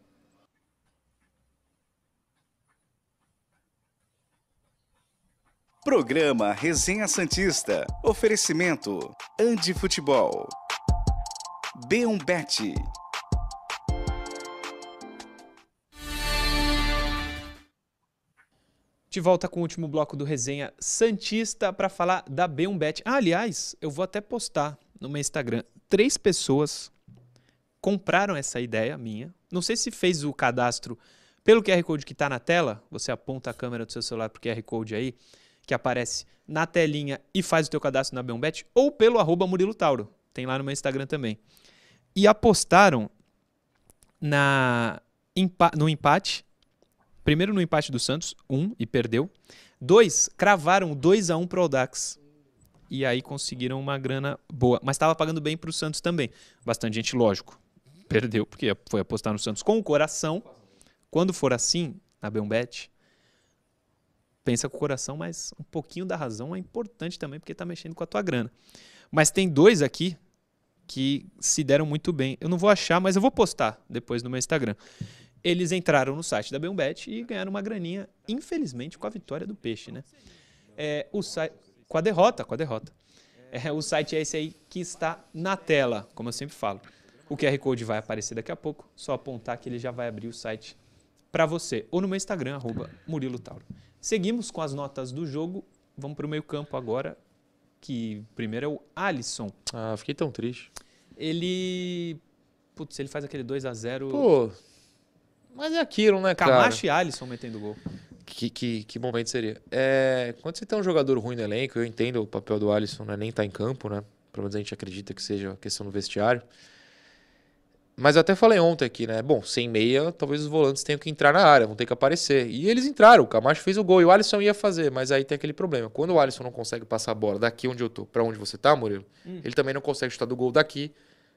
Programa Resenha Santista. Oferecimento: Andi Futebol. B1Bet. De volta com o último bloco do Resenha Santista para falar da B1Bet. Ah, aliás, eu vou até postar no meu Instagram. Três pessoas compraram essa ideia minha. Não sei se fez o cadastro pelo QR Code que está na tela. Você aponta a câmera do seu celular para o QR Code aí, que aparece na telinha e faz o teu cadastro na B1Bet. Ou pelo arroba Murilo Tauro. Tem lá no meu Instagram também. E apostaram na, no empate Primeiro no empate do Santos, um, e perdeu. Dois, cravaram 2 a 1 um pro Audax. E aí conseguiram uma grana boa. Mas estava pagando bem para o Santos também. Bastante gente, lógico. Perdeu, porque foi apostar no Santos com o coração. Quando for assim, na Beombet, pensa com o coração, mas um pouquinho da razão é importante também, porque está mexendo com a tua grana. Mas tem dois aqui que se deram muito bem. Eu não vou achar, mas eu vou postar depois no meu Instagram eles entraram no site da Beombet e ganharam uma graninha, infelizmente, com a vitória do Peixe, né? É, o com a derrota, com a derrota. É, o site é esse aí que está na tela, como eu sempre falo. O QR Code vai aparecer daqui a pouco, só apontar que ele já vai abrir o site para você. Ou no meu Instagram, arroba Murilo Tauro. Seguimos com as notas do jogo. Vamos para o meio campo agora, que primeiro é o Alisson. Ah, fiquei tão triste. Ele... Putz, ele faz aquele 2 a 0 Pô, mas é aquilo, né, cara? Camacho e Alisson metendo gol. Que, que, que momento seria? É, quando você tem um jogador ruim no elenco, eu entendo o papel do Alisson, não é nem estar tá em campo, né? Pelo menos a gente acredita que seja questão do vestiário. Mas eu até falei ontem aqui, né? Bom, sem meia, talvez os volantes tenham que entrar na área, vão ter que aparecer. E eles entraram, o Camacho fez o gol e o Alisson ia fazer, mas aí tem aquele problema. Quando o Alisson não consegue passar a bola daqui onde eu tô, para onde você tá, Murilo, hum. ele também não consegue chutar do gol daqui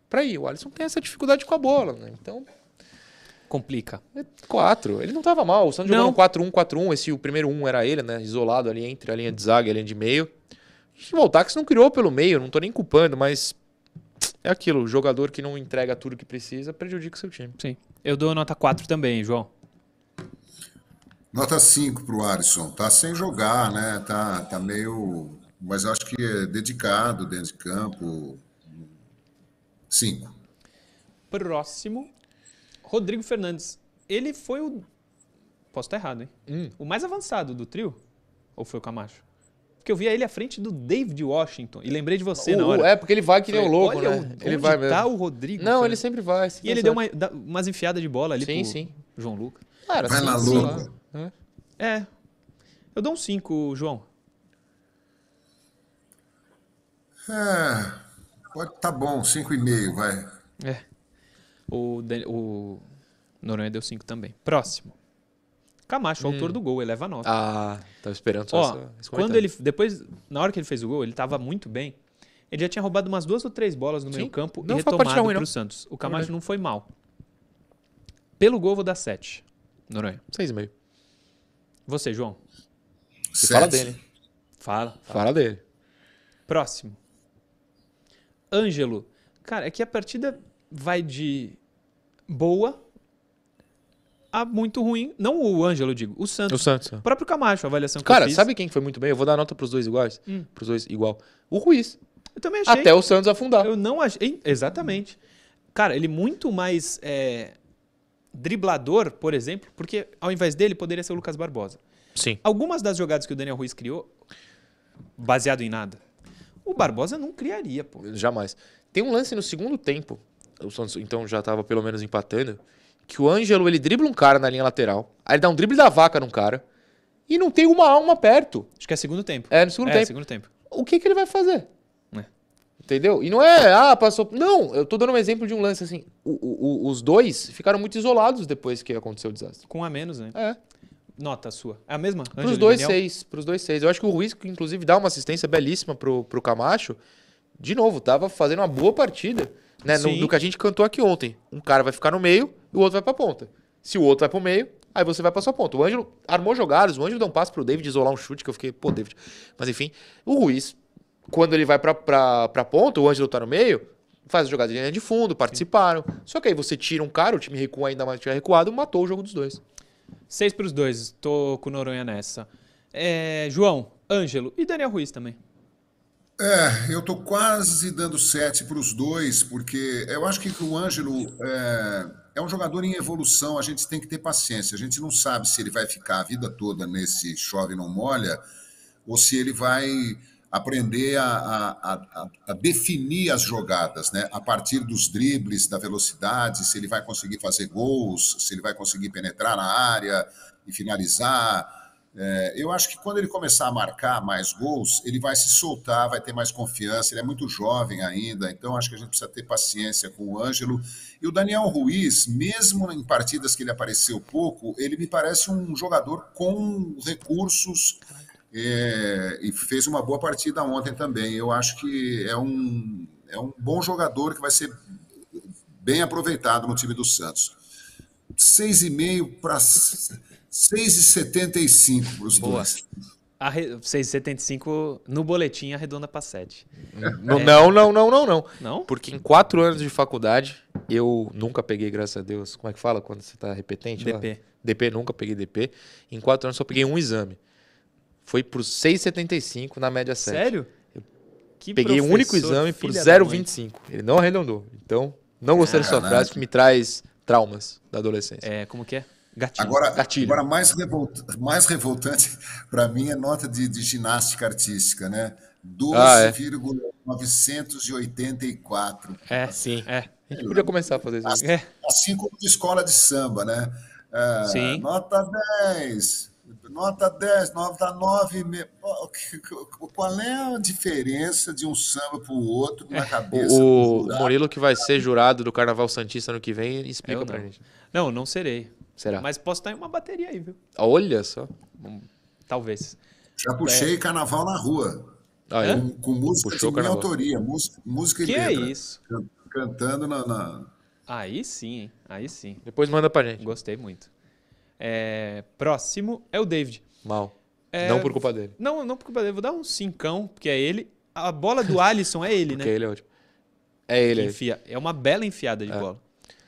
para ir. O Alisson tem essa dificuldade com a bola, né? Então, complica. É quatro. Ele não estava mal. O Santos jogou no 4-1, 4-1. Esse, o primeiro 1 era ele, né? Isolado ali entre a linha de zaga e a linha de meio. O Voltax não criou pelo meio, não tô nem culpando, mas é aquilo. O jogador que não entrega tudo que precisa prejudica o seu time. Sim. Eu dou nota 4 também, João. Nota 5 pro Alisson. Tá sem jogar, né? Tá, tá meio. Mas acho que é dedicado dentro de campo. 5. Próximo Rodrigo Fernandes. Ele foi o. Posso estar errado, hein? Hum. O mais avançado do trio? Ou foi o Camacho? Porque eu via ele à frente do David Washington. E lembrei de você o, na hora. É, porque ele vai que nem o louco, Olha, né? Ele vai mesmo. tá o Rodrigo? Não, ele sempre vai. E ele deu uma, umas enfiadas de bola ali sim, pro sim. João Lucas. Cara, vai lá, louco. É. Eu dou um 5, João. É. Pode, tá bom, 5,5, vai. É. O, o Noronha deu 5 também. Próximo. Camacho, hum. autor do gol, eleva a nota. Ah, tava esperando só Ó, essa, quando ele depois na hora que ele fez o gol, ele tava muito bem. Ele já tinha roubado umas duas ou três bolas no Sim. meio campo não e retomado ruim, pro Santos. O Camacho não, não foi mal. Pelo gol vou dar 7. Noronha. 6,5. Você, João. Você fala dele. Fala, fala. Fala dele. Próximo. Ângelo. Cara, é que a partida vai de boa a muito ruim. Não o Ângelo, eu digo, o Santos. O Santos. O próprio Camacho, a avaliação que eu Cara, sabe quem foi muito bem? Eu vou dar nota pros dois iguais. Hum. Pros dois igual. O Ruiz. Eu também achei. Até o Santos afundar. Eu não achei. Exatamente. Cara, ele muito mais é, driblador, por exemplo, porque ao invés dele poderia ser o Lucas Barbosa. Sim. Algumas das jogadas que o Daniel Ruiz criou, baseado em nada, o Barbosa não criaria, pô. Jamais. Tem um lance no segundo tempo, o Santos então já tava pelo menos empatando, que o Ângelo ele dribla um cara na linha lateral, aí ele dá um drible da vaca num cara, e não tem uma alma perto. Acho que é segundo tempo. É, no segundo é, tempo. segundo tempo. O que que ele vai fazer? É. Entendeu? E não é, ah, passou. Não, eu tô dando um exemplo de um lance assim. O- o- o- os dois ficaram muito isolados depois que aconteceu o desastre. Com a menos, né? É. Nota sua. É a mesma? Ângelo e dois, seis. Pros dois, seis. Eu acho que o Ruiz, que inclusive, dá uma assistência belíssima pro, pro Camacho. De novo, tava fazendo uma boa partida. Né? No, Sim. do que a gente cantou aqui ontem. Um cara vai ficar no meio e o outro vai pra ponta. Se o outro vai pro meio, aí você vai pra sua ponta. O Ângelo armou jogadas, o Ângelo deu um passo pro David isolar um chute, que eu fiquei, pô, David. Mas enfim, o Ruiz, quando ele vai pra, pra, pra ponta, o Ângelo tá no meio, faz a jogada de linha de fundo, participaram. Só que aí você tira um cara, o time recua ainda mais, tiver recuado, matou o jogo dos dois. Seis pros dois. Tô com o Noronha nessa. É, João, Ângelo e Daniel Ruiz também. É, eu tô quase dando sete para os dois, porque eu acho que o Ângelo é, é um jogador em evolução, a gente tem que ter paciência. A gente não sabe se ele vai ficar a vida toda nesse chove não molha, ou se ele vai aprender a, a- a- a definir as jogadas, né? A partir dos dribles, da velocidade, se ele vai conseguir fazer gols, se ele vai conseguir penetrar na área e finalizar. É, eu acho que quando ele começar a marcar mais gols, ele vai se soltar, vai ter mais confiança. Ele é muito jovem ainda, então acho que a gente precisa ter paciência com o Ângelo. E o Daniel Ruiz, mesmo em partidas que ele apareceu pouco, ele me parece um jogador com recursos é, e fez uma boa partida ontem também. Eu acho que é um, é um bom jogador que vai ser bem aproveitado no time do Santos. 6,5 para 6,75 para os dois. Arre... 6,75 no boletim arredonda pra 7. Não, não, não, não, não, não. Não? Porque em quatro anos de faculdade, eu nunca peguei, graças a Deus. Como é que fala quando você tá repetente? lá? DP. DP, nunca peguei DP. Em quatro anos só peguei um exame. Foi por 6,75 na média 7. Sério? Que Peguei um único exame por filha da mãe. 0,25. Ele não arredondou. Então, não gostei da sua Caraca. frase que me traz traumas da adolescência. É, como que é? Gatinho. Agora, Gatilho. agora mais, revolta- mais revoltante para mim é nota de, de ginástica artística, né? Ah, é. 12,984. É, Sim. É. A gente podia começar a fazer isso. Assim, É. assim como de escola de samba, né? É, Sim. Nota 10, nota 10, nota 9. me- Qual é a diferença de um samba para o outro na cabeça? do O? Murilo, que vai ser jurado do Carnaval Santista ano que vem, explica não. gente. Não, não serei. Será? Mas posso estar em uma bateria aí, viu? Olha só. Talvez. Já puxei carnaval na rua, Ah, é? com, com música Puxou de minha autoria, música, música e Que é letra. isso? Can- Cantando na, na- Aí sim, hein? Aí sim. Depois manda pra gente. Gostei muito. É, Próximo é o David. Mal. É, Não por culpa dele. Não, não por culpa dele. Vou dar um cincão, porque é ele. A bola do Alisson é ele, Porque né? ele é ótimo. É ele. É. enfia. É uma bela enfiada de É. bola.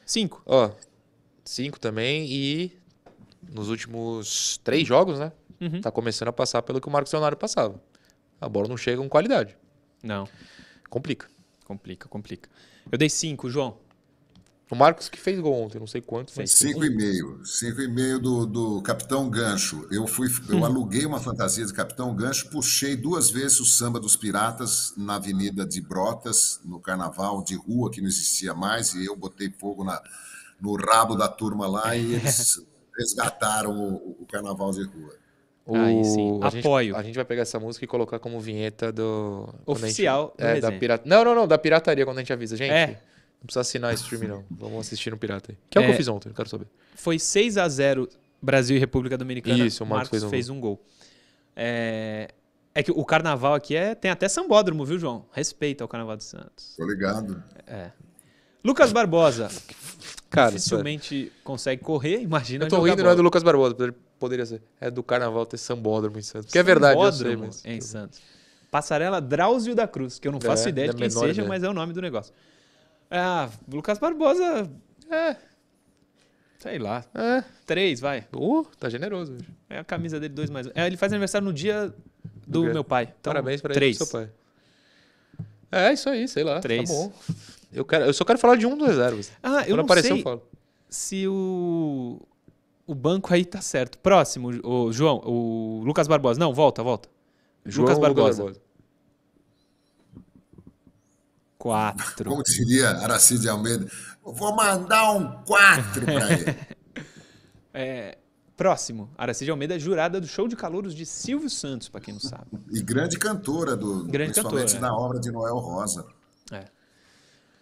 Cinco. Ó, cinco também e nos últimos três jogos, né? Uhum. Tá começando a passar pelo que o Marcos Leonardo passava. A bola não chega com qualidade. Não. Complica. Complica, complica. Eu dei cinco, João. O Marcos que fez gol ontem, não sei quanto, fez. Cinco e meio. Cinco e meio do, do Capitão Gancho. Eu fui, eu aluguei uma fantasia de Capitão Gancho, puxei duas vezes o samba dos piratas na Avenida de Brotas, no carnaval de rua, que não existia mais, e eu botei fogo na, no rabo da turma lá e eles resgataram o, o carnaval de rua. O- Aí sim, a gente- apoio. a gente vai pegar essa música e colocar como vinheta do. gente- Oficial do é, da pirata... Não, não, não, da pirataria quando a gente avisa. Gente, É. não precisa assinar stream, não. Vamos assistir no pirata aí. Que é, o que É. eu fiz ontem, eu quero saber. Foi 6 a 0 Brasil e República Dominicana. Isso, o Marcos fez um gol. É... é que o carnaval aqui é... tem até sambódromo, viu, João? Respeita o carnaval de Santos. Tô ligado. Lucas Barbosa Cara, dificilmente consegue correr, imagina Eu tô rindo, não é do. Lucas Barbosa, poderia- ser. É do carnaval ter sambódromo em Santos. Que é verdade, eu sei, mas. em Santos. Passarela Drauzio da Cruz, que eu não faço É, ideia de quem seja, ideia. mas é o nome do negócio. Ah, Lucas Barbosa, É, sei lá, é. três, vai. Uh, tá generoso hoje. É a camisa dele, dois mais um. É, ele faz aniversário no dia do Do meu pai. Então, Parabéns pra três. ele pro seu pai. É, isso aí, sei lá. Três. Tá bom. Eu, quero, eu só quero falar de um dos reservas. Ah, eu Quando não aparecer, sei eu falo. se o, o banco aí tá certo. Próximo, o João, o Lucas Barbosa. Não, volta, volta. João Lucas Barbosa. Quatro. Como diria Aracide Almeida, eu vou mandar um 4 para ele. É, próximo, Aracide Almeida, jurada do show de calouros de Silvio Santos, pra quem não sabe. E grande cantora, do, Grande principalmente cantora, na obra de Noel Rosa.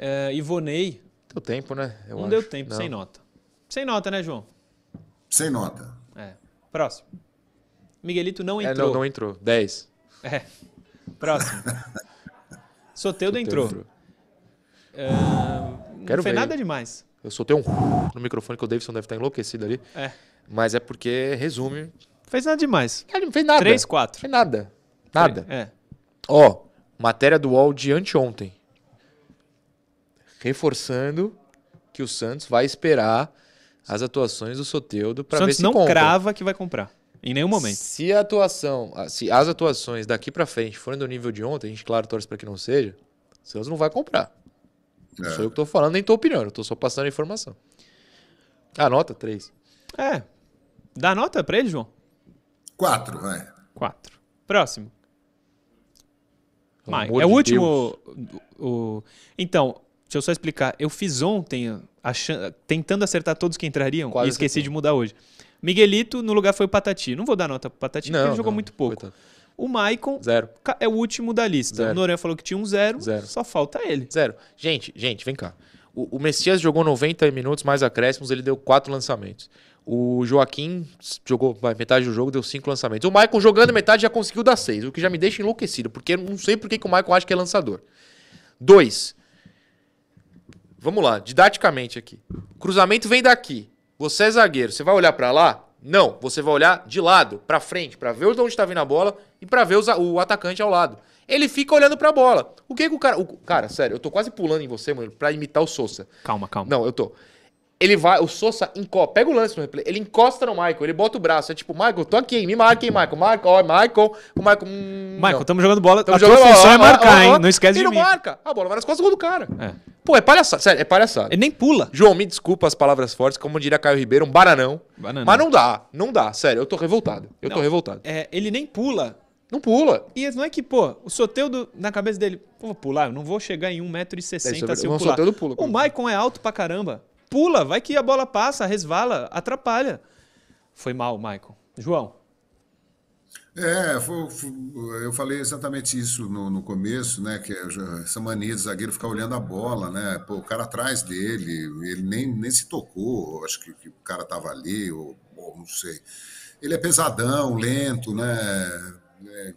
É, Ivonei, Deu tempo, né? Eu não acho. deu tempo, Não. sem nota. Sem nota, né, João? Sem nota. É. Próximo. Miguelito não É, entrou. não, não entrou. 10. É. Próximo. Soteudo entrou. É, não Quero fez ver. nada demais. Eu soltei um no microfone que o Davidson deve estar enlouquecido ali. É. Mas é porque resume. Fez nada demais. Ele não fez nada. Três, quatro. Fez nada. Nada. É. Ó, matéria do UOL de anteontem. Reforçando que o Santos vai esperar as atuações do Soteudo para ver se não compra. crava que vai comprar. Em nenhum momento. Se a atuação, ah, se as atuações daqui pra frente forem do nível de ontem, a gente, claro, torce pra que não seja, o Santos não vai comprar. Não É. sou eu que tô falando, nem tua opinião, eu tô só passando a informação. Anota, três. É. Dá nota pra ele, João? 4, vai. Quatro. Próximo. Pelo Mai, amor é o último. O, o- Então, deixa eu só explicar. Eu fiz ontem, achan- tentando acertar todos que entrariam, Quase e esqueci de mudar hoje. Miguelito no lugar foi o Patati. Não vou dar nota pro Patati porque ele jogou não, muito pouco. coitado. O Maicon Zero. é o último da lista. Zero. O Noronha falou que tinha um zero, Zero. só falta ele. Zero. Gente, gente, vem cá. O, o Messias jogou 90 minutos mais acréscimos, ele deu quatro lançamentos. O Joaquim jogou metade do jogo, deu cinco lançamentos. O Maicon jogando metade já conseguiu dar seis, o que já me deixa enlouquecido, porque eu não sei por que, que o Maicon acha que é lançador. Dois. Vamos lá, didaticamente aqui. Cruzamento vem daqui. Você é zagueiro, você vai olhar pra lá? Não, você vai olhar de lado, pra frente, pra ver de onde tá vindo a bola e pra ver o, o atacante ao lado. Ele fica olhando pra bola. O que que o cara, o- cara, sério, eu tô quase pulando em você, mano, pra imitar o Sousa. Calma, calma. Não, eu tô. Ele vai, o Sousa encosta, pega o lance no replay, ele encosta no Michael, ele bota o braço, é tipo, Michael, tô aqui, me marca, hein, Michael, marca, ó, Michael, o Michael, hum, Michael, não. estamos jogando bola. Tamo a tua jogando bola, função ó, é marcar, ó, hein? ó. Não esquece Ele de não mim. marca, a bola vai nas costas do gol do cara. É. Pô, é palhaçada, sério, é palhaçada. Ele nem pula. João, me desculpa as palavras fortes, como diria Caio Ribeiro, um bananão. Bananão. Mas não dá, não dá, sério, eu tô revoltado. Eu tô Não. revoltado. É, ele nem pula. Não pula. E não é que, pô, o Soteudo, na cabeça dele, pô, vou pular, eu não vou chegar em É, isso é 1,60m verdade. se eu O pular. Soteldo pula. O Maicon é alto pra caramba. Pula, vai que a bola passa, resvala, atrapalha. Foi mal, Maicon. João, É, foi- foi- eu falei exatamente isso no, no começo, né? Que essa mania de zagueiro ficar olhando a bola, né? Pô, o cara atrás dele, ele nem, nem se tocou, acho que, que o cara tava ali, ou, ou não sei. Ele é pesadão, lento, né? É,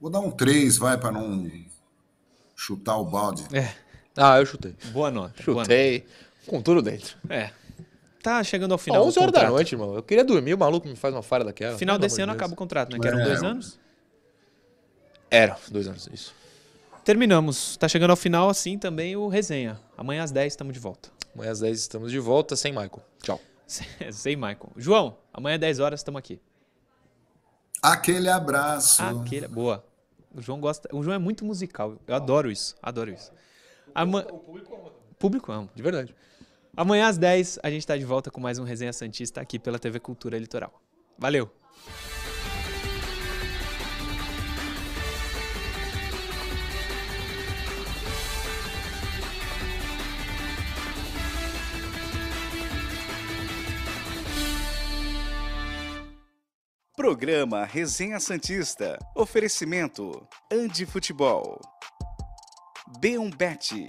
vou dar um 3, vai, para não chutar o balde. é, Ah, eu chutei. boa nota. boa Chutei. Com tudo dentro. nota. É. Tá chegando ao Final, final. 11 do horas da noite, irmão. Eu queria dormir, o maluco me faz uma falha daquela. Final Pelo desse amor ano de acaba o contrato, né? Que eram É. dois anos. Era, dois anos, isso. Terminamos. Tá chegando ao final, assim, também o resenha. Amanhã às 10 estamos de volta. Amanhã às 10 estamos de volta, sem Michael. Tchau. Sei, Michael. João, amanhã às 10 horas estamos aqui. Aquele abraço. Aquele... Boa. O João gosta. O João é muito musical. Eu adoro isso. Adoro isso. Ama... O público ama. De verdade. Amanhã às 10 a gente tá de volta com mais um Resenha Santista aqui pela TV Cultura Litoral. Valeu! Programa Resenha Santista. Oferecimento Andi Futebol. B1Bet.